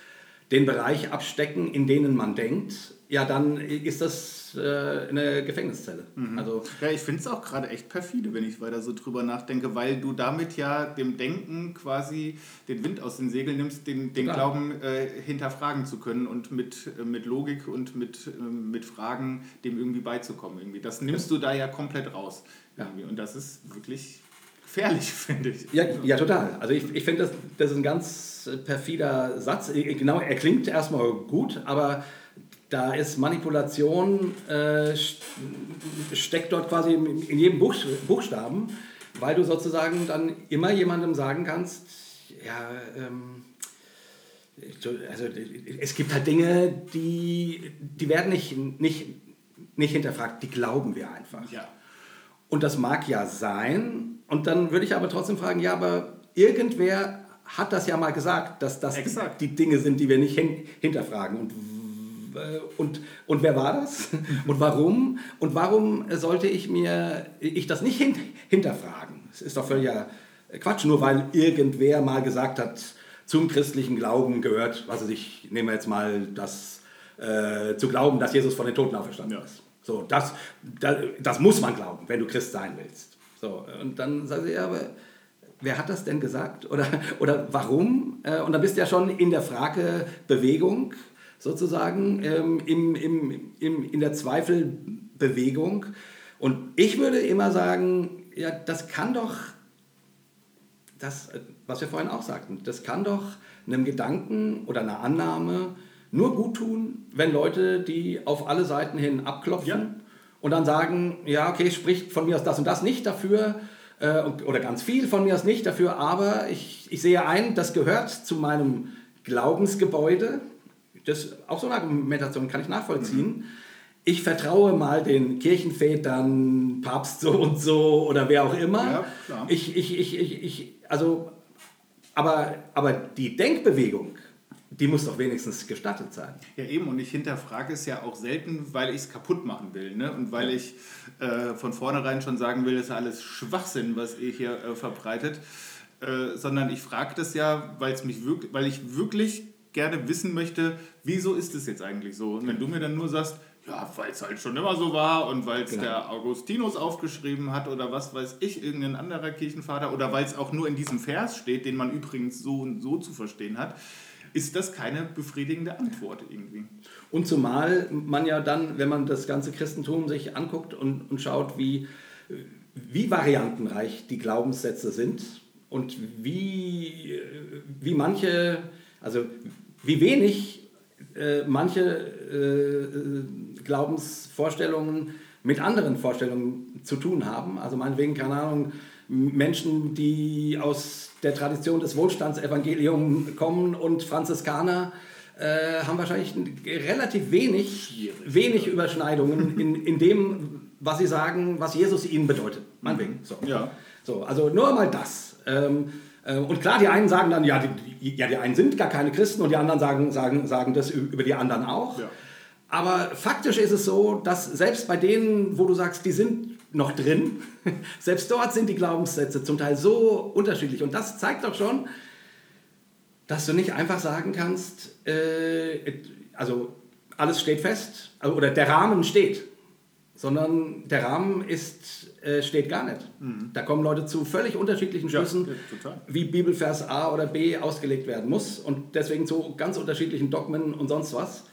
den Bereich abstecken, in denen man denkt, ja, dann ist das äh, eine Gefängniszelle. Also, Ja, ich finde es auch gerade echt perfide, wenn ich weiter so drüber nachdenke, weil du damit ja dem Denken quasi den Wind aus den Segeln nimmst, den, den. Glauben äh, hinterfragen zu können und mit, äh, mit Logik und mit, ähm, mit Fragen dem irgendwie beizukommen. Irgendwie. Das nimmst du da ja komplett raus. Irgendwie. Und das ist wirklich gefährlich, finde ich. ja, ja, total. Also ich, ich finde, das, das ist ein ganz perfider Satz. Genau, er klingt erstmal gut, aber da ist Manipulation, äh, st- steckt dort quasi in jedem Buch, Buchstaben, weil du sozusagen dann immer jemandem sagen kannst, ja, ähm, so, also es gibt halt Dinge, die, die werden nicht, nicht, nicht hinterfragt, die glauben wir einfach. Ja. Und das mag ja sein. Und dann würde ich aber trotzdem fragen, ja, aber irgendwer hat das ja mal gesagt, dass das Exakt. die Dinge sind, die wir nicht hin hinterfragen. Und, und, und wer war das? Und warum? Und warum sollte ich mir ich das nicht hin hinterfragen? Es ist doch völliger Quatsch, nur weil irgendwer mal gesagt hat, zum christlichen Glauben gehört, was weiß ich, nehmen wir jetzt mal das äh, zu glauben, dass Jesus von den Toten auferstanden Ja. ist. So, das, das, das muss man glauben, wenn du Christ sein willst. So, und dann sagst du, ja, aber wer hat das denn gesagt? Oder, oder warum? Äh, Und dann bist du ja schon in der Fragebewegung, sozusagen, ähm, im, im, im, in der Zweifelbewegung. Und ich würde immer sagen, ja, das kann doch, das, äh, was wir vorhin auch sagten, das kann doch einem Gedanken oder einer Annahme nur gut tun, wenn Leute die auf alle Seiten hin abklopfen Ja. und dann sagen, ja, okay, spricht von mir aus das und das nicht dafür äh, oder ganz viel von mir aus nicht dafür, aber ich, ich sehe ein, das gehört zu meinem Glaubensgebäude. Das, auch so eine Argumentation kann ich nachvollziehen. Ich vertraue mal den Kirchenvätern, Papst so und so oder wer auch immer. Ja, klar. Ich, ich, ich, ich, ich, also, aber, aber die Denkbewegung, die muss doch wenigstens gestattet sein. Ja, eben, und ich hinterfrage es ja auch selten, weil ich es kaputt machen will. Ne? Und weil ich äh, von vornherein schon sagen will, das ist alles Schwachsinn, was ihr hier äh, verbreitet. Äh, sondern ich frage das ja, weil's mich wirk weil ich wirklich gerne wissen möchte, wieso ist es jetzt eigentlich so? Und wenn du mir dann nur sagst, ja, weil es halt schon immer so war und weil es Genau. der Augustinus aufgeschrieben hat oder was weiß ich, irgendein anderer Kirchenvater oder weil es auch nur in diesem Vers steht, den man übrigens so und so zu verstehen hat, ist das keine befriedigende Antwort irgendwie. Und zumal man ja dann, wenn man das ganze Christentum sich anguckt und, und schaut, wie, wie variantenreich die Glaubenssätze sind und wie, wie manche, also wie wenig äh, manche äh, Glaubensvorstellungen mit anderen Vorstellungen zu tun haben. Also meinetwegen, keine Ahnung, Menschen, die aus der Tradition des Wohlstandsevangeliums kommen und Franziskaner, äh, haben wahrscheinlich relativ wenig, Schwierig. wenig Überschneidungen in, in dem, was sie sagen, was Jesus ihnen bedeutet. Meinetwegen. So. Ja. So, also nur mal das. Ähm, äh, und klar, die einen sagen dann, ja die, ja, die einen sind gar keine Christen und die anderen sagen, sagen, sagen das über die anderen auch. Ja. Aber faktisch ist es so, dass selbst bei denen, wo du sagst, die sind noch drin, selbst dort sind die Glaubenssätze zum Teil so unterschiedlich. Und das zeigt doch schon, dass du nicht einfach sagen kannst, äh, also alles steht fest, also, oder der Rahmen steht, sondern der Rahmen ist, äh, steht gar nicht. Da kommen Leute zu völlig unterschiedlichen Schlüssen, ja, wie Bibelvers A oder B ausgelegt werden muss und deswegen zu ganz unterschiedlichen Dogmen und sonst was.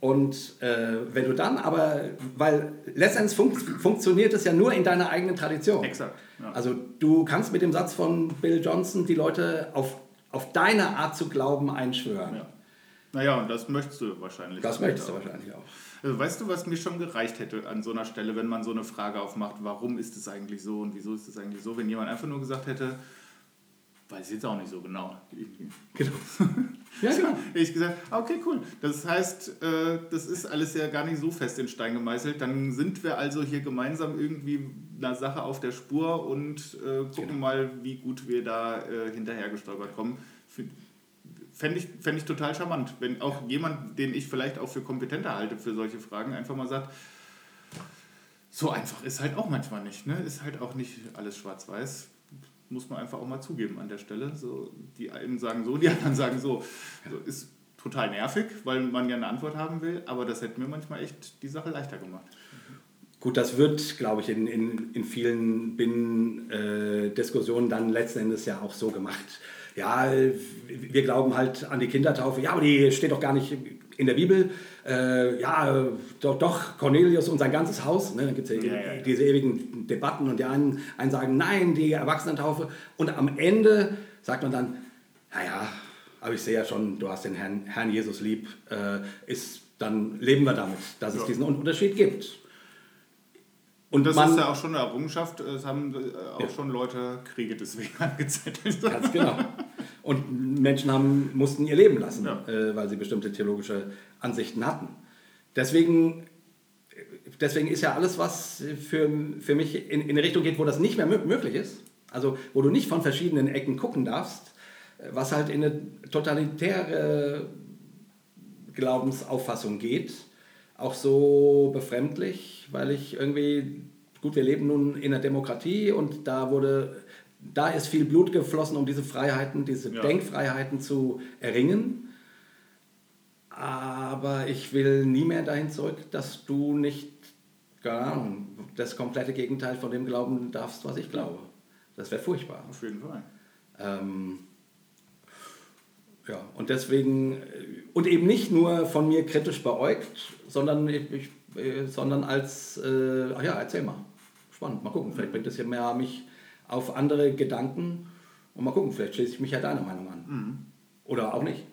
Und äh, wenn du dann aber, weil letztendlich fun funktioniert es ja nur in deiner eigenen Tradition. Exakt. Ja. Also du kannst mit dem Satz von Bill Johnson die Leute auf, auf deine Art zu glauben einschwören. Ja. Naja, und das möchtest du wahrscheinlich. Das möchtest du wahrscheinlich auch. Also weißt du, was mir schon gereicht hätte an so einer Stelle, wenn man so eine Frage aufmacht, warum ist es eigentlich so und wieso ist es eigentlich so, wenn jemand einfach nur gesagt hätte, weiß ich jetzt auch nicht so genau. Genau. ja, genau. Ich gesagt, ah, okay, cool. Das heißt, äh, das ist alles ja gar nicht so fest in Stein gemeißelt. Dann sind wir also hier gemeinsam irgendwie einer Sache auf der Spur und äh, gucken genau. mal, wie gut wir da äh, hinterher gestolpert kommen. Fände ich, fänd ich total charmant, wenn auch ja. jemand, den ich vielleicht auch für kompetenter halte für solche Fragen, einfach mal sagt, so einfach ist halt auch manchmal nicht. Ne? Ist halt auch nicht alles schwarz-weiß muss man einfach auch mal zugeben an der Stelle. So, die einen sagen so, die anderen sagen so. so. Ist total nervig, weil man ja eine Antwort haben will, aber das hätte mir manchmal echt die Sache leichter gemacht. Gut, das wird, glaube ich, in, in, in vielen Binnen-Diskussionen äh, dann letzten Endes ja auch so gemacht. Ja, wir glauben halt an die Kindertaufe. Ja, aber die steht doch gar nicht in der Bibel, äh, ja, doch, doch, Cornelius und sein ganzes Haus, ne, dann gibt es ja, ja, ja, diese ewigen Debatten und die einen, einen sagen, nein, die Erwachsenentaufe. Und am Ende sagt man dann, naja, aber ich sehe ja schon, du hast den Herrn, Herrn Jesus lieb, äh, ist, dann leben wir damit, dass es diesen Unterschied gibt. Und das man, ist ja auch schon eine Errungenschaft. Es haben äh, auch ja. schon Leute Kriege deswegen angezettelt. Ganz genau. Und Menschen haben, mussten ihr Leben lassen, ja. äh, weil sie bestimmte theologische Ansichten hatten. Deswegen, deswegen ist ja alles, was für, für mich in, in eine Richtung geht, wo das nicht mehr möglich ist, also wo du nicht von verschiedenen Ecken gucken darfst, was halt in eine totalitäre Glaubensauffassung geht, auch so befremdlich, weil ich irgendwie, gut, wir leben nun in einer Demokratie und da wurde, da ist viel Blut geflossen, um diese Freiheiten, diese ja. Denkfreiheiten zu erringen. Aber ich will nie mehr dahin zurück, dass du nicht, keine Ahnung, das komplette Gegenteil von dem glauben darfst, was ich glaube. Das wäre furchtbar. Auf jeden Fall. Ähm, ja, und deswegen, und eben nicht nur von mir kritisch beäugt, sondern, ich, äh, sondern als, äh, ach ja, erzähl mal. Spannend, mal gucken, vielleicht bringt es ja mehr mich auf andere Gedanken und mal gucken, vielleicht schließe ich mich ja deiner Meinung an. Mhm. Oder auch nicht.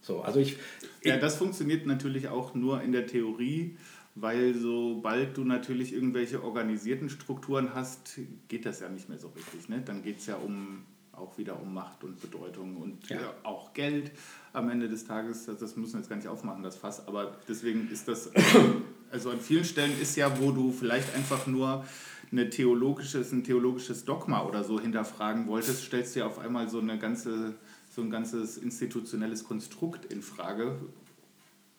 So, also ich, ich, ja, das funktioniert natürlich auch nur in der Theorie, weil sobald du natürlich irgendwelche organisierten Strukturen hast, geht das ja nicht mehr so richtig. Ne? Dann geht es ja um auch wieder um Macht und Bedeutung und ja. Ja, auch Geld am Ende des Tages. Das müssen wir jetzt gar nicht aufmachen, das Fass. Aber deswegen ist das, also an vielen Stellen ist ja, wo du vielleicht einfach nur eine theologisches, ein theologisches Dogma oder so hinterfragen wolltest, stellst du ja auf einmal so, eine ganze, so ein ganzes institutionelles Konstrukt in Frage,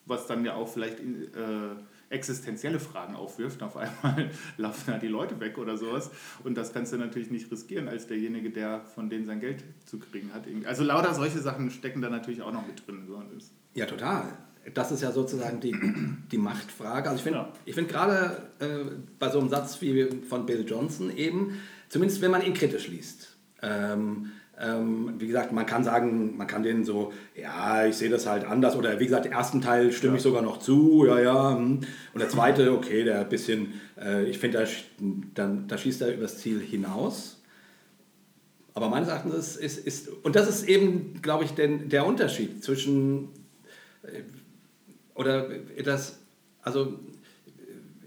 was dann ja auch vielleicht äh, existenzielle Fragen aufwirft. Auf einmal laufen da die Leute weg oder sowas. Und das kannst du natürlich nicht riskieren als derjenige, der von denen sein Geld zu kriegen hat. Also lauter solche Sachen stecken da natürlich auch noch mit drin. Ja, total. Das ist ja sozusagen die, die Machtfrage. Also ich finde ja. find gerade äh, bei so einem Satz wie von Bill Johnson eben, zumindest wenn man ihn kritisch liest, ähm, ähm, wie gesagt, man kann sagen, man kann denen so, ja, ich sehe das halt anders. Oder wie gesagt, den ersten Teil stimme ja. ich sogar noch zu, ja, ja. Hm. Und der zweite, okay, der ein bisschen, äh, ich finde, da, da, schießt er übers Ziel hinaus. Aber meines Erachtens ist, ist, ist und das ist eben, glaube ich, den, der Unterschied zwischen, äh, oder das, also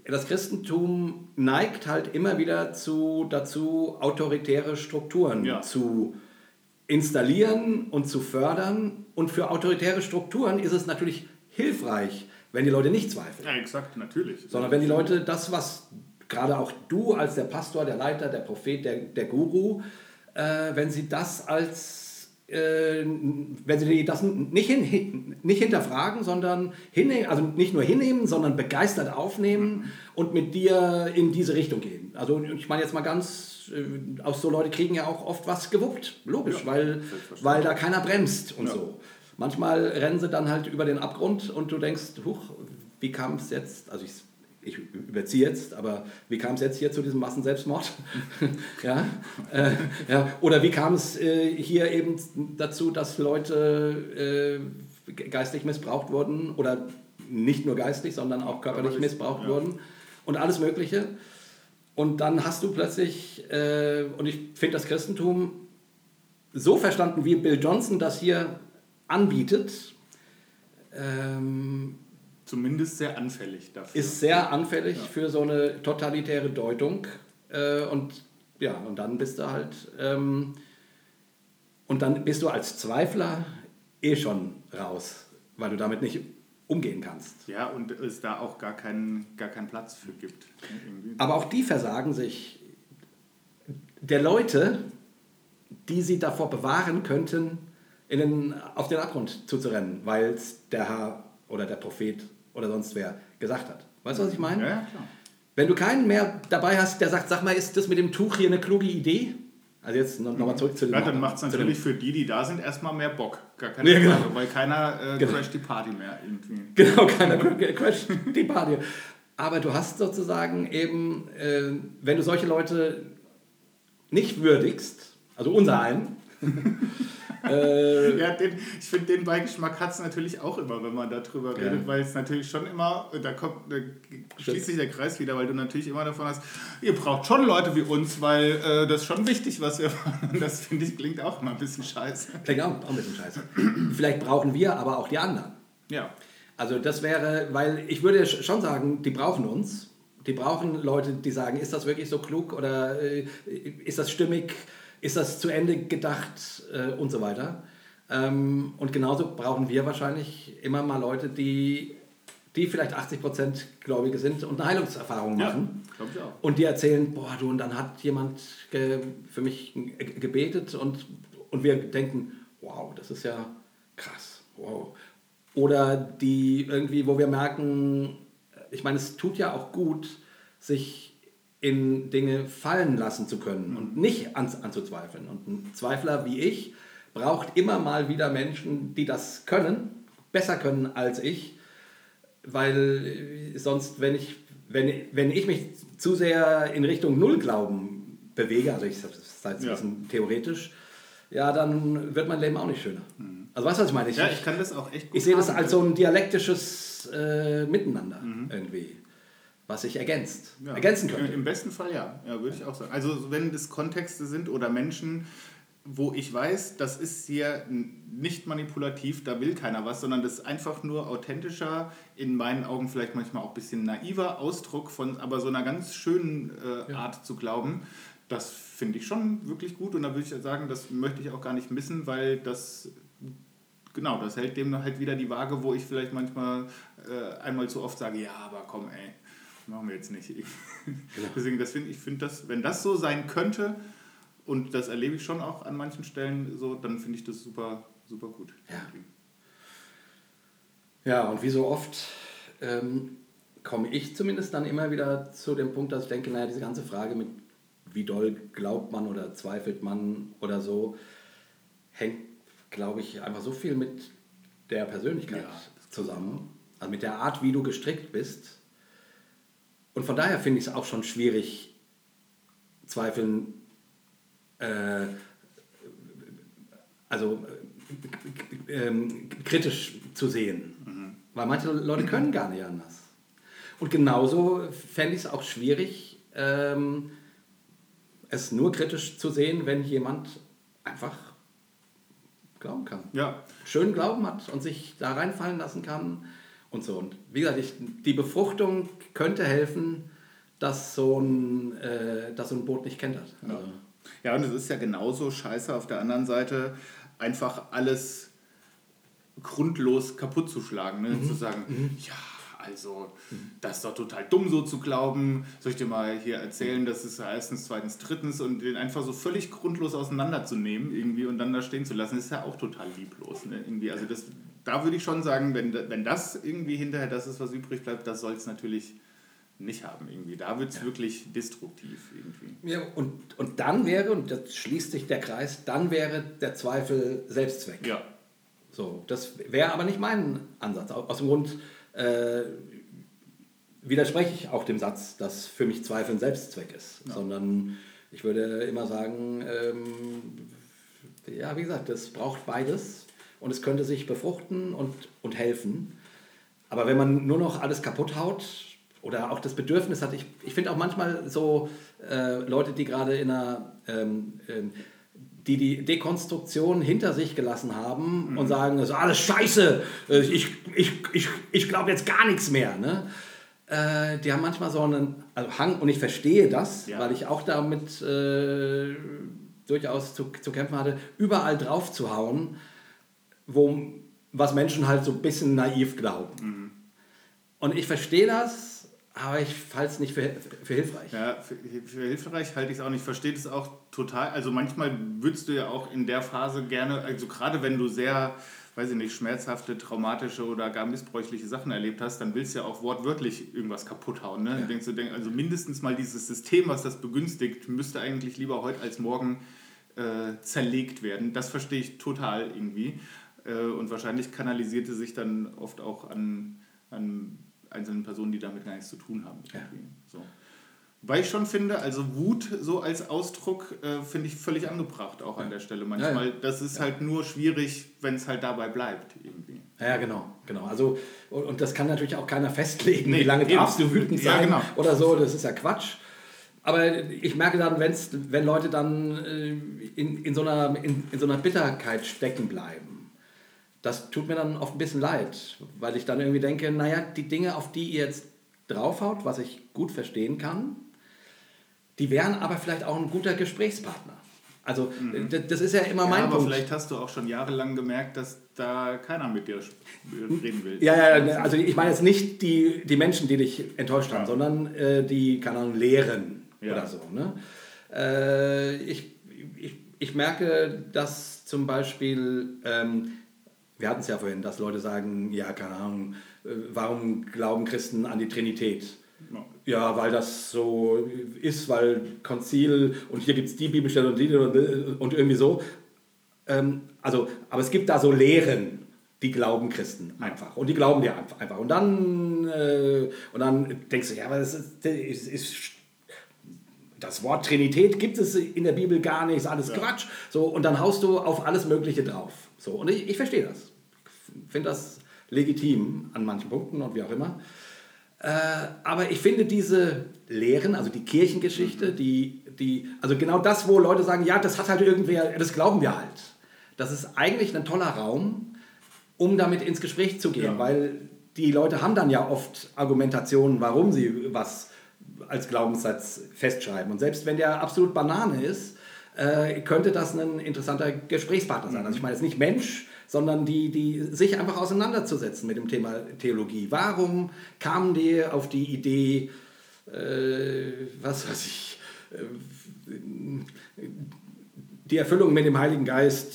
das Christentum neigt halt immer wieder zu, dazu, autoritäre Strukturen ja. zu installieren und zu fördern. Und für autoritäre Strukturen ist es natürlich hilfreich, wenn die Leute nicht zweifeln. Ja, exakt, natürlich. Sondern wenn die Leute das, was gerade auch du als der Pastor, der Leiter, der Prophet, der, der Guru, äh, wenn sie das als äh, wenn sie das nicht, hin, nicht hinterfragen, sondern hinnehmen, also nicht nur hinnehmen, sondern begeistert aufnehmen und mit dir in diese Richtung gehen. Also ich meine jetzt mal ganz, äh, auch so Leute kriegen ja auch oft was gewuppt, logisch, ja, weil, weil da keiner bremst und ja. so. Manchmal rennen sie dann halt über den Abgrund und du denkst, huch, wie kam es jetzt, also ich ich überziehe jetzt, aber wie kam es jetzt hier zu diesem Massenselbstmord? ja? Äh, ja? Oder wie kam es äh, hier eben dazu, dass Leute äh, geistig missbraucht wurden oder nicht nur geistlich, sondern auch körperlich Körperlich, missbraucht ja. wurden und alles Mögliche. Und dann hast du plötzlich, äh, und ich finde das Christentum so verstanden, wie Bill Johnson das hier anbietet, ähm, Zumindest sehr anfällig dafür. ist sehr anfällig Ja. für so eine totalitäre Deutung. Äh, und ja, und dann bist du halt, ähm, und dann bist du als Zweifler eh schon raus, weil du damit nicht umgehen kannst. ja, und es da auch gar keinen gar keinen Platz für gibt. Aber auch die versagen sich der Leute, die sie davor bewahren könnten, in den, auf den Abgrund zuzurennen, weil es der Herr oder der Prophet oder sonst wer gesagt hat. Weißt du, was ich meine? Ja, klar. Wenn du keinen mehr dabei hast, der sagt, sag mal, ist das mit dem Tuch hier eine kluge Idee? Also jetzt noch, noch mal zurück zu dem... Ja, dann macht es natürlich für die, die da sind, erstmal mehr Bock. Gar keine Ja, genau. Frage, weil keiner äh, Genau. crasht die Party mehr irgendwie. Genau, keiner Crash die Party. Aber du hast sozusagen eben, äh, wenn du solche Leute nicht würdigst, also unser einen, äh, Ja, den, ich finde, den Beigeschmack hat es natürlich auch immer, wenn man darüber Ja. redet, weil es natürlich schon immer, da kommt, da schließt sich der Kreis wieder, weil du natürlich immer davon hast, ihr braucht schon Leute wie uns, weil äh, das ist schon wichtig, was wir machen. Das finde ich klingt auch immer ein bisschen scheiße. klingt auch, auch ein bisschen scheiße. Vielleicht brauchen wir aber auch die anderen. Ja. Also das wäre, weil ich würde sch- schon sagen, die brauchen uns. Die brauchen Leute, die sagen, ist das wirklich so klug oder äh, ist das stimmig, ist das zu Ende gedacht äh, und so weiter. Ähm, und genauso brauchen wir wahrscheinlich immer mal Leute, die, die vielleicht 80% Gläubige sind und eine Heilungserfahrung Ja, machen. glaube ich auch. Und die erzählen, boah, du, und dann hat jemand ge für mich ge- gebetet und, und wir denken, wow, das ist ja krass, wow. Oder die irgendwie, wo wir merken, ich meine, es tut ja auch gut, sich in Dinge fallen lassen zu können und nicht an, anzuzweifeln. Und ein Zweifler wie ich braucht immer mal wieder Menschen, die das können, besser können als ich, weil äh, sonst, wenn ich, wenn, wenn ich mich zu sehr in Richtung Nullglauben bewege, also ich sage es jetzt ein Ja. bisschen theoretisch, ja, dann wird mein Leben auch nicht schöner. Also weißt du, was ich meine? Ich, Ja, ich kann das auch echt gut ich sehe das als so ein dialektisches äh, Miteinander irgendwie, was sich ergänzt, Ja, ergänzen könnte. Im besten Fall ja, ja würde ich auch sagen. Also wenn das Kontexte sind oder Menschen, wo ich weiß, das ist hier nicht manipulativ, da will keiner was, sondern das ist einfach nur authentischer, in meinen Augen vielleicht manchmal auch ein bisschen naiver Ausdruck von aber so einer ganz schönen äh, Art zu glauben. Das finde ich schon wirklich gut und da würde ich sagen, das möchte ich auch gar nicht missen, weil das genau, das hält dem halt wieder die Waage, wo ich vielleicht manchmal äh, einmal zu oft sage, ja, aber komm, ey, machen wir jetzt nicht. Deswegen, das find, ich finde das, wenn das so sein könnte, und das erlebe ich schon auch an manchen Stellen so, dann finde ich das super, super gut. Ja. Ja, und wie so oft ähm, komme ich zumindest dann immer wieder zu dem Punkt, dass ich denke, naja, diese ganze Frage mit wie doll glaubt man oder zweifelt man oder so, hängt, glaube ich, einfach so viel mit der Persönlichkeit Ja, zusammen. Also mit der Art, wie du gestrickt bist. Und von daher finde ich es auch schon schwierig, Zweifeln, äh, also äh, ähm, kritisch zu sehen. Weil manche Leute können gar nicht anders. Und genauso fände ich es auch schwierig, ähm, es nur kritisch zu sehen, wenn jemand einfach glauben kann. Ja, Schön Glauben hat und sich da reinfallen lassen kann und so. Und wie gesagt, ich, die Befruchtung könnte helfen, dass so ein, äh, dass so ein Boot nicht kentert. Also, Ja, und es ist ja genauso scheiße auf der anderen Seite, einfach alles grundlos kaputt zu schlagen. Ne? Zu sagen, ja, also, das ist doch total dumm, so zu glauben. Soll ich dir mal hier erzählen, das ist erstens, zweitens, drittens und den einfach so völlig grundlos auseinanderzunehmen irgendwie und dann da stehen zu lassen, ist ja auch total lieblos. Ne? Irgendwie, also das, da würde ich schon sagen, wenn, wenn das irgendwie hinterher das ist, was übrig bleibt, das soll es natürlich nicht haben irgendwie. Da wird es wirklich destruktiv irgendwie. ja, und, und dann wäre, und das schließt sich der Kreis, dann wäre der Zweifel Selbstzweck. Ja, So, das wäre aber nicht mein Ansatz. Au- Aus dem Grund äh, widerspreche ich auch dem Satz, dass für mich Zweifel ein Selbstzweck ist, sondern ich würde immer sagen, ähm, ja, wie gesagt, das braucht beides und es könnte sich befruchten und, und helfen. Aber wenn man nur noch alles kaputt haut oder auch das Bedürfnis hat, ich, ich finde auch manchmal so äh, Leute, die gerade in einer, ähm, ähm, die die Dekonstruktion hinter sich gelassen haben Mhm. und sagen, das ist alles scheiße, äh, ich, ich, ich, ich glaube jetzt gar nichts mehr. Ne? Äh, die haben manchmal so einen also Hang, und ich verstehe das, Ja. weil ich auch damit äh, durchaus zu, zu kämpfen hatte, überall drauf zu hauen, wo, was Menschen halt so ein bisschen naiv glauben. Mhm. Und ich verstehe das, aber ich halte es nicht für, für hilfreich. Ja, für, für hilfreich halte ich es auch nicht. Ich verstehe das auch total. Also manchmal würdest du ja auch in der Phase gerne, also gerade wenn du sehr, weiß ich nicht, schmerzhafte, traumatische oder gar missbräuchliche Sachen erlebt hast, dann willst du ja auch wortwörtlich irgendwas kaputt hauen. Ne? Dann denkst du, denk, also mindestens mal dieses System, was das begünstigt, müsste eigentlich lieber heute als morgen äh, zerlegt werden. Das verstehe ich total irgendwie. Äh, und wahrscheinlich kanalisierte sich dann oft auch an, an einzelnen Personen, die damit gar nichts zu tun haben. Ja. So. Weil ich schon finde, also Wut so als Ausdruck äh, finde ich völlig angebracht auch an der Stelle manchmal. Ja, ja. Das ist halt nur schwierig, wenn es halt dabei bleibt irgendwie. Ja, genau, genau. Also, und, und das kann natürlich auch keiner festlegen, Nee, wie lange eben. darfst du wütend Ja, sein genau. oder so, das ist ja Quatsch. Aber ich merke dann, wenn's, wenn Leute dann äh, in, in, so einer, in, in so einer Bitterkeit stecken bleiben, das tut mir dann oft ein bisschen leid, weil ich dann irgendwie denke, naja, die Dinge, auf die ihr jetzt draufhaut, was ich gut verstehen kann, die wären aber vielleicht auch ein guter Gesprächspartner. Also d- das ist ja immer Ja, mein aber Punkt. vielleicht hast du auch schon jahrelang gemerkt, dass da keiner mit dir reden will. Ja, ja, also ich meine jetzt nicht die, die Menschen, die dich enttäuscht haben, Ja. sondern äh, die, keine Ahnung, Lehren Ja. oder so. Ne? Äh, ich, ich, ich merke, dass zum Beispiel, ähm, wir hatten es ja vorhin, dass Leute sagen, ja, keine Ahnung, äh, warum glauben Christen an die Trinität? Ja. Ja, weil das so ist, weil Konzil und hier gibt es die Bibelstelle und die und, irgendwie so. Ähm, also, aber es gibt da so Lehren, die glauben Christen einfach. Und die glauben dir einfach. Und, dann, äh, und dann denkst du, ja, aber das ist, das ist das Wort Trinität gibt es in der Bibel gar nicht, ist alles Quatsch. So, und dann haust du auf alles Mögliche drauf. So, und ich, ich verstehe das. Ich finde das legitim an manchen Punkten und wie auch immer. Äh, aber ich finde diese Lehren, also die Kirchengeschichte, die, die, also genau das, wo Leute sagen, ja, das hat halt irgendwer, das glauben wir halt. Das ist eigentlich ein toller Raum, um damit ins Gespräch zu gehen, Ja. weil die Leute haben dann ja oft Argumentationen, warum sie was als Glaubenssatz festschreiben. Und selbst wenn der absolut Banane ist, äh, könnte das ein interessanter Gesprächspartner sein. Also ich meine jetzt nicht Mensch, sondern die, die sich einfach auseinanderzusetzen mit dem Thema Theologie. Warum kamen die auf die Idee, äh, was weiß ich, äh, die Erfüllung mit dem Heiligen Geist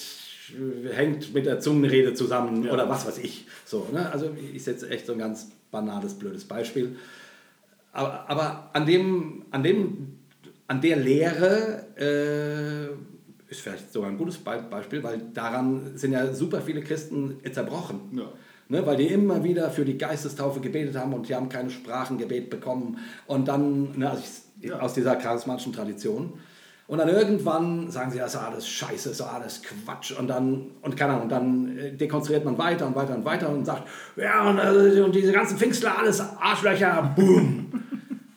äh, hängt mit der Zungenrede zusammen Ja. oder was weiß ich. So, ne? Also ich setze echt so ein ganz banales, blödes Beispiel. Aber, aber an, dem, an, dem, an der Lehre äh, ist vielleicht sogar ein gutes Be Beispiel, weil daran sind ja super viele Christen zerbrochen. Ja. Ne, weil die immer wieder für die Geistestaufe gebetet haben und die haben kein Sprachengebet bekommen. Und dann, ne, also ich, Ja. aus dieser charismatischen Tradition. Und dann irgendwann sagen sie, das ist alles scheiße, das ist alles Quatsch. Und dann, und keine Ahnung, dann äh, dekonstruiert man weiter und weiter und weiter und sagt, ja, und, äh, und diese ganzen Pfingstler, alles Arschlöcher, boom.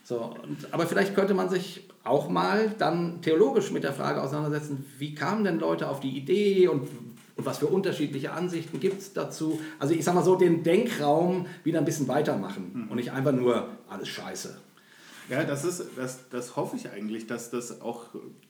So, und, aber vielleicht könnte man sich auch mal dann theologisch mit der Frage auseinandersetzen, wie kamen denn Leute auf die Idee und, und was für unterschiedliche Ansichten gibt es dazu? Also ich sag mal so, den Denkraum wieder ein bisschen weitermachen und nicht einfach nur alles scheiße. Ja, das ist, das, das hoffe ich eigentlich, dass das auch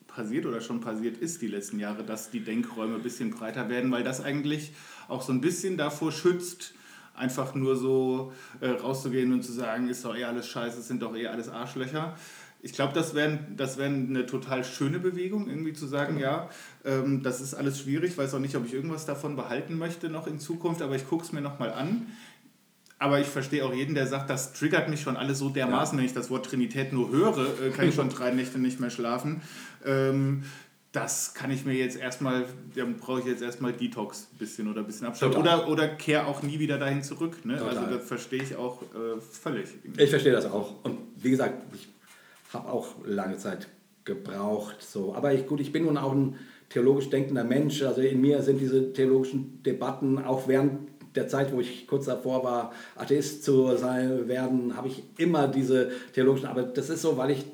passiert oder schon passiert ist die letzten Jahre, dass die Denkräume ein bisschen breiter werden, weil das eigentlich auch so ein bisschen davor schützt, einfach nur so äh, rauszugehen und zu sagen, ist doch eh alles scheiße, sind doch eh alles Arschlöcher. Ich glaube, das wäre das wär eine total schöne Bewegung, irgendwie zu sagen, ja, ähm, das ist alles schwierig, weiß auch nicht, ob ich irgendwas davon behalten möchte noch in Zukunft, aber ich gucke es mir nochmal an. Aber ich verstehe auch jeden, der sagt, das triggert mich schon alles so dermaßen, wenn ich das Wort Trinität nur höre, äh, kann ich schon drei Nächte nicht mehr schlafen. Ähm, das kann ich mir jetzt erstmal, dann brauche ich jetzt erstmal Detox ein bisschen oder ein bisschen Abstand. Oder, oder kehr auch nie wieder dahin zurück. Ne? Also das verstehe ich auch äh, völlig. Ich verstehe das auch. Und wie gesagt, ich habe auch lange Zeit gebraucht. So. Aber ich, gut, ich bin nun auch ein theologisch denkender Mensch. Also in mir sind diese theologischen Debatten auch während der Zeit, wo ich kurz davor war, Atheist zu sein werden, habe ich immer diese theologischen, aber das ist so, weil ich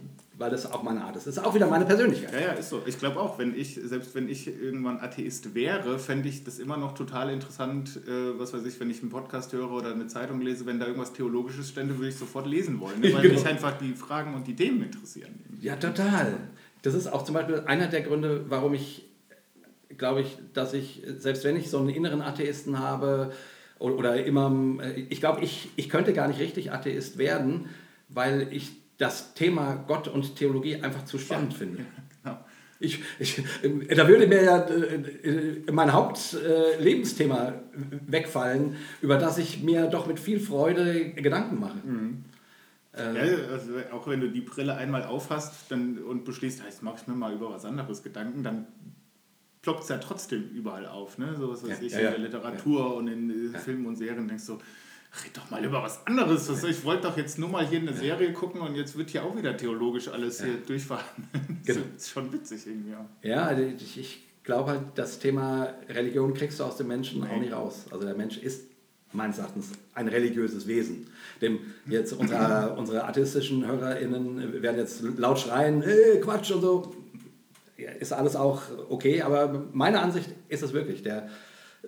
weil das auch meine Art ist. Das ist auch wieder meine Persönlichkeit. Ja, ja, ist so. Ich glaube auch, wenn ich, selbst wenn ich irgendwann Atheist wäre, fände ich das immer noch total interessant, äh, was weiß ich, wenn ich einen Podcast höre oder eine Zeitung lese, wenn da irgendwas Theologisches stände, würde ich sofort lesen wollen. Ne? Weil Genau. mich einfach die Fragen und die Themen interessieren. Ja, total. Das ist auch zum Beispiel einer der Gründe, warum ich, glaube ich, dass ich, selbst wenn ich so einen inneren Atheisten habe oder, immer, äh, ich glaube, ich, ich könnte gar nicht richtig Atheist werden, weil ich das Thema Gott und Theologie einfach zu spannend finde. Genau. Ich, ich, da würde mir ja äh, mein Hauptlebensthema äh, wegfallen, über das ich mir doch mit viel Freude Gedanken mache. Ja, also auch wenn du die Brille einmal aufhast dann, und beschließt, jetzt mache ich mir mal über was anderes Gedanken, dann ploppt es ja trotzdem überall auf. Ne? So was weiß Ja, ich, ja, in der Literatur und in äh, Filmen und Serien denkst du, red doch mal über was anderes. Was, ich wollte doch jetzt nur mal hier eine Serie gucken und jetzt wird hier auch wieder theologisch alles hier durchfahren. Das Genau. ist schon witzig irgendwie. auch. Ja, also ich, ich glaube halt, das Thema Religion kriegst du aus dem Menschen auch Nee. nicht raus. Also der Mensch ist meines Erachtens ein religiöses Wesen. Dem jetzt unsere, unsere atheistischen HörerInnen werden jetzt laut schreien, äh, Quatsch und so. Ja, ist alles auch okay, aber meine Ansicht ist es wirklich. Der,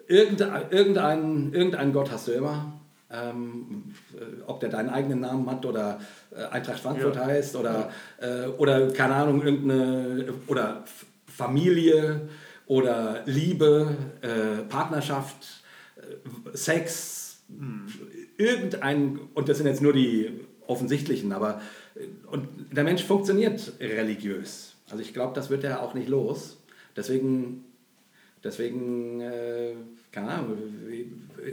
irgendein, irgendein, irgendeinen Gott hast du immer. Ähm, äh, ob der deinen eigenen Namen hat oder äh, Eintracht Frankfurt Ja. heißt oder, äh, oder keine Ahnung, irgendeine oder Familie oder Liebe, äh, Partnerschaft, äh, Sex, irgendein, und das sind jetzt nur die offensichtlichen, aber äh, und der Mensch funktioniert religiös. Also ich glaube, das wird er auch nicht los. Deswegen, deswegen keine Ahnung,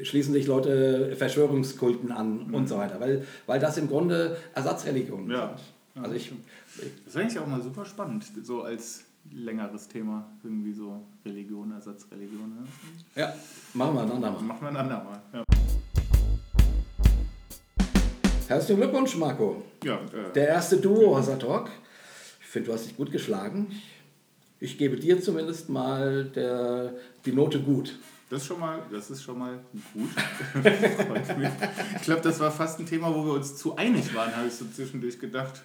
schließen sich Leute Verschwörungskulten an und so weiter, weil, weil das im Grunde Ersatzreligionen Ja. sind. Also ich, Das ist eigentlich auch mal super spannend, so als längeres Thema, irgendwie so Religion, Ersatzreligion. Ne? ja, machen wir ein andermal. Machen wir ein andermal. Ja, Herzlichen Glückwunsch, Marco. ja äh, Der erste Duo Hossa Talk. Ich finde, du hast dich gut geschlagen. Ich gebe dir zumindest mal der, die Note gut. Das, ist schon mal, das ist schon mal gut. Ich glaube, das war fast ein Thema, wo wir uns zu einig waren, habe ich so zwischendurch gedacht.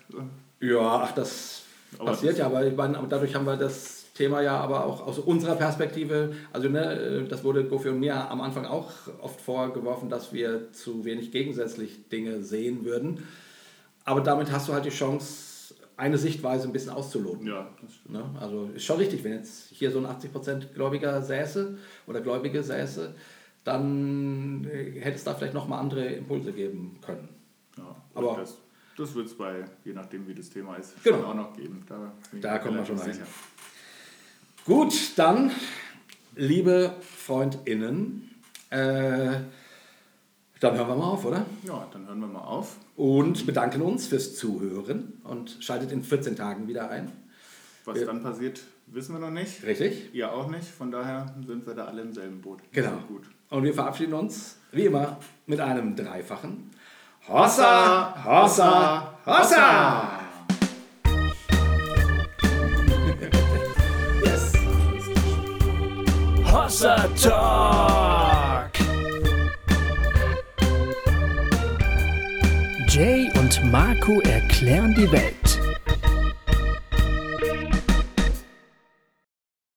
Ja, ach, das Aber passiert das- ja, aber ich meine, dadurch haben wir das Thema ja aber auch aus unserer Perspektive, also ne, das wurde Gofi und mir am Anfang auch oft vorgeworfen, dass wir zu wenig gegensätzlich Dinge sehen würden. Aber damit hast du halt die Chance, eine Sichtweise ein bisschen auszuloten. Ja, das stimmt. Ne? Also ist schon richtig, wenn jetzt hier so ein 80% Gläubiger säße oder Gläubige säße, dann äh, hätte es da vielleicht nochmal andere Impulse geben können. Ja, Aber- das, das wird es bei, je nachdem wie das Thema ist, Genau. schon auch noch geben. Da, Da kommen wir schon rein. sicher. Gut, dann, liebe FreundInnen, äh, dann hören wir mal auf, oder? Ja, dann hören wir mal auf. Und bedanken uns fürs Zuhören und schaltet in 14 Tagen wieder ein. Was Ja. dann passiert, wissen wir noch nicht. Richtig? Ihr auch nicht. Von daher sind wir da alle im selben Boot. Genau. Gut. Und wir verabschieden uns, wie immer, mit einem dreifachen Hossa, Hossa, Hossa! Yes! Hossa Talk. Marco erklären die Welt.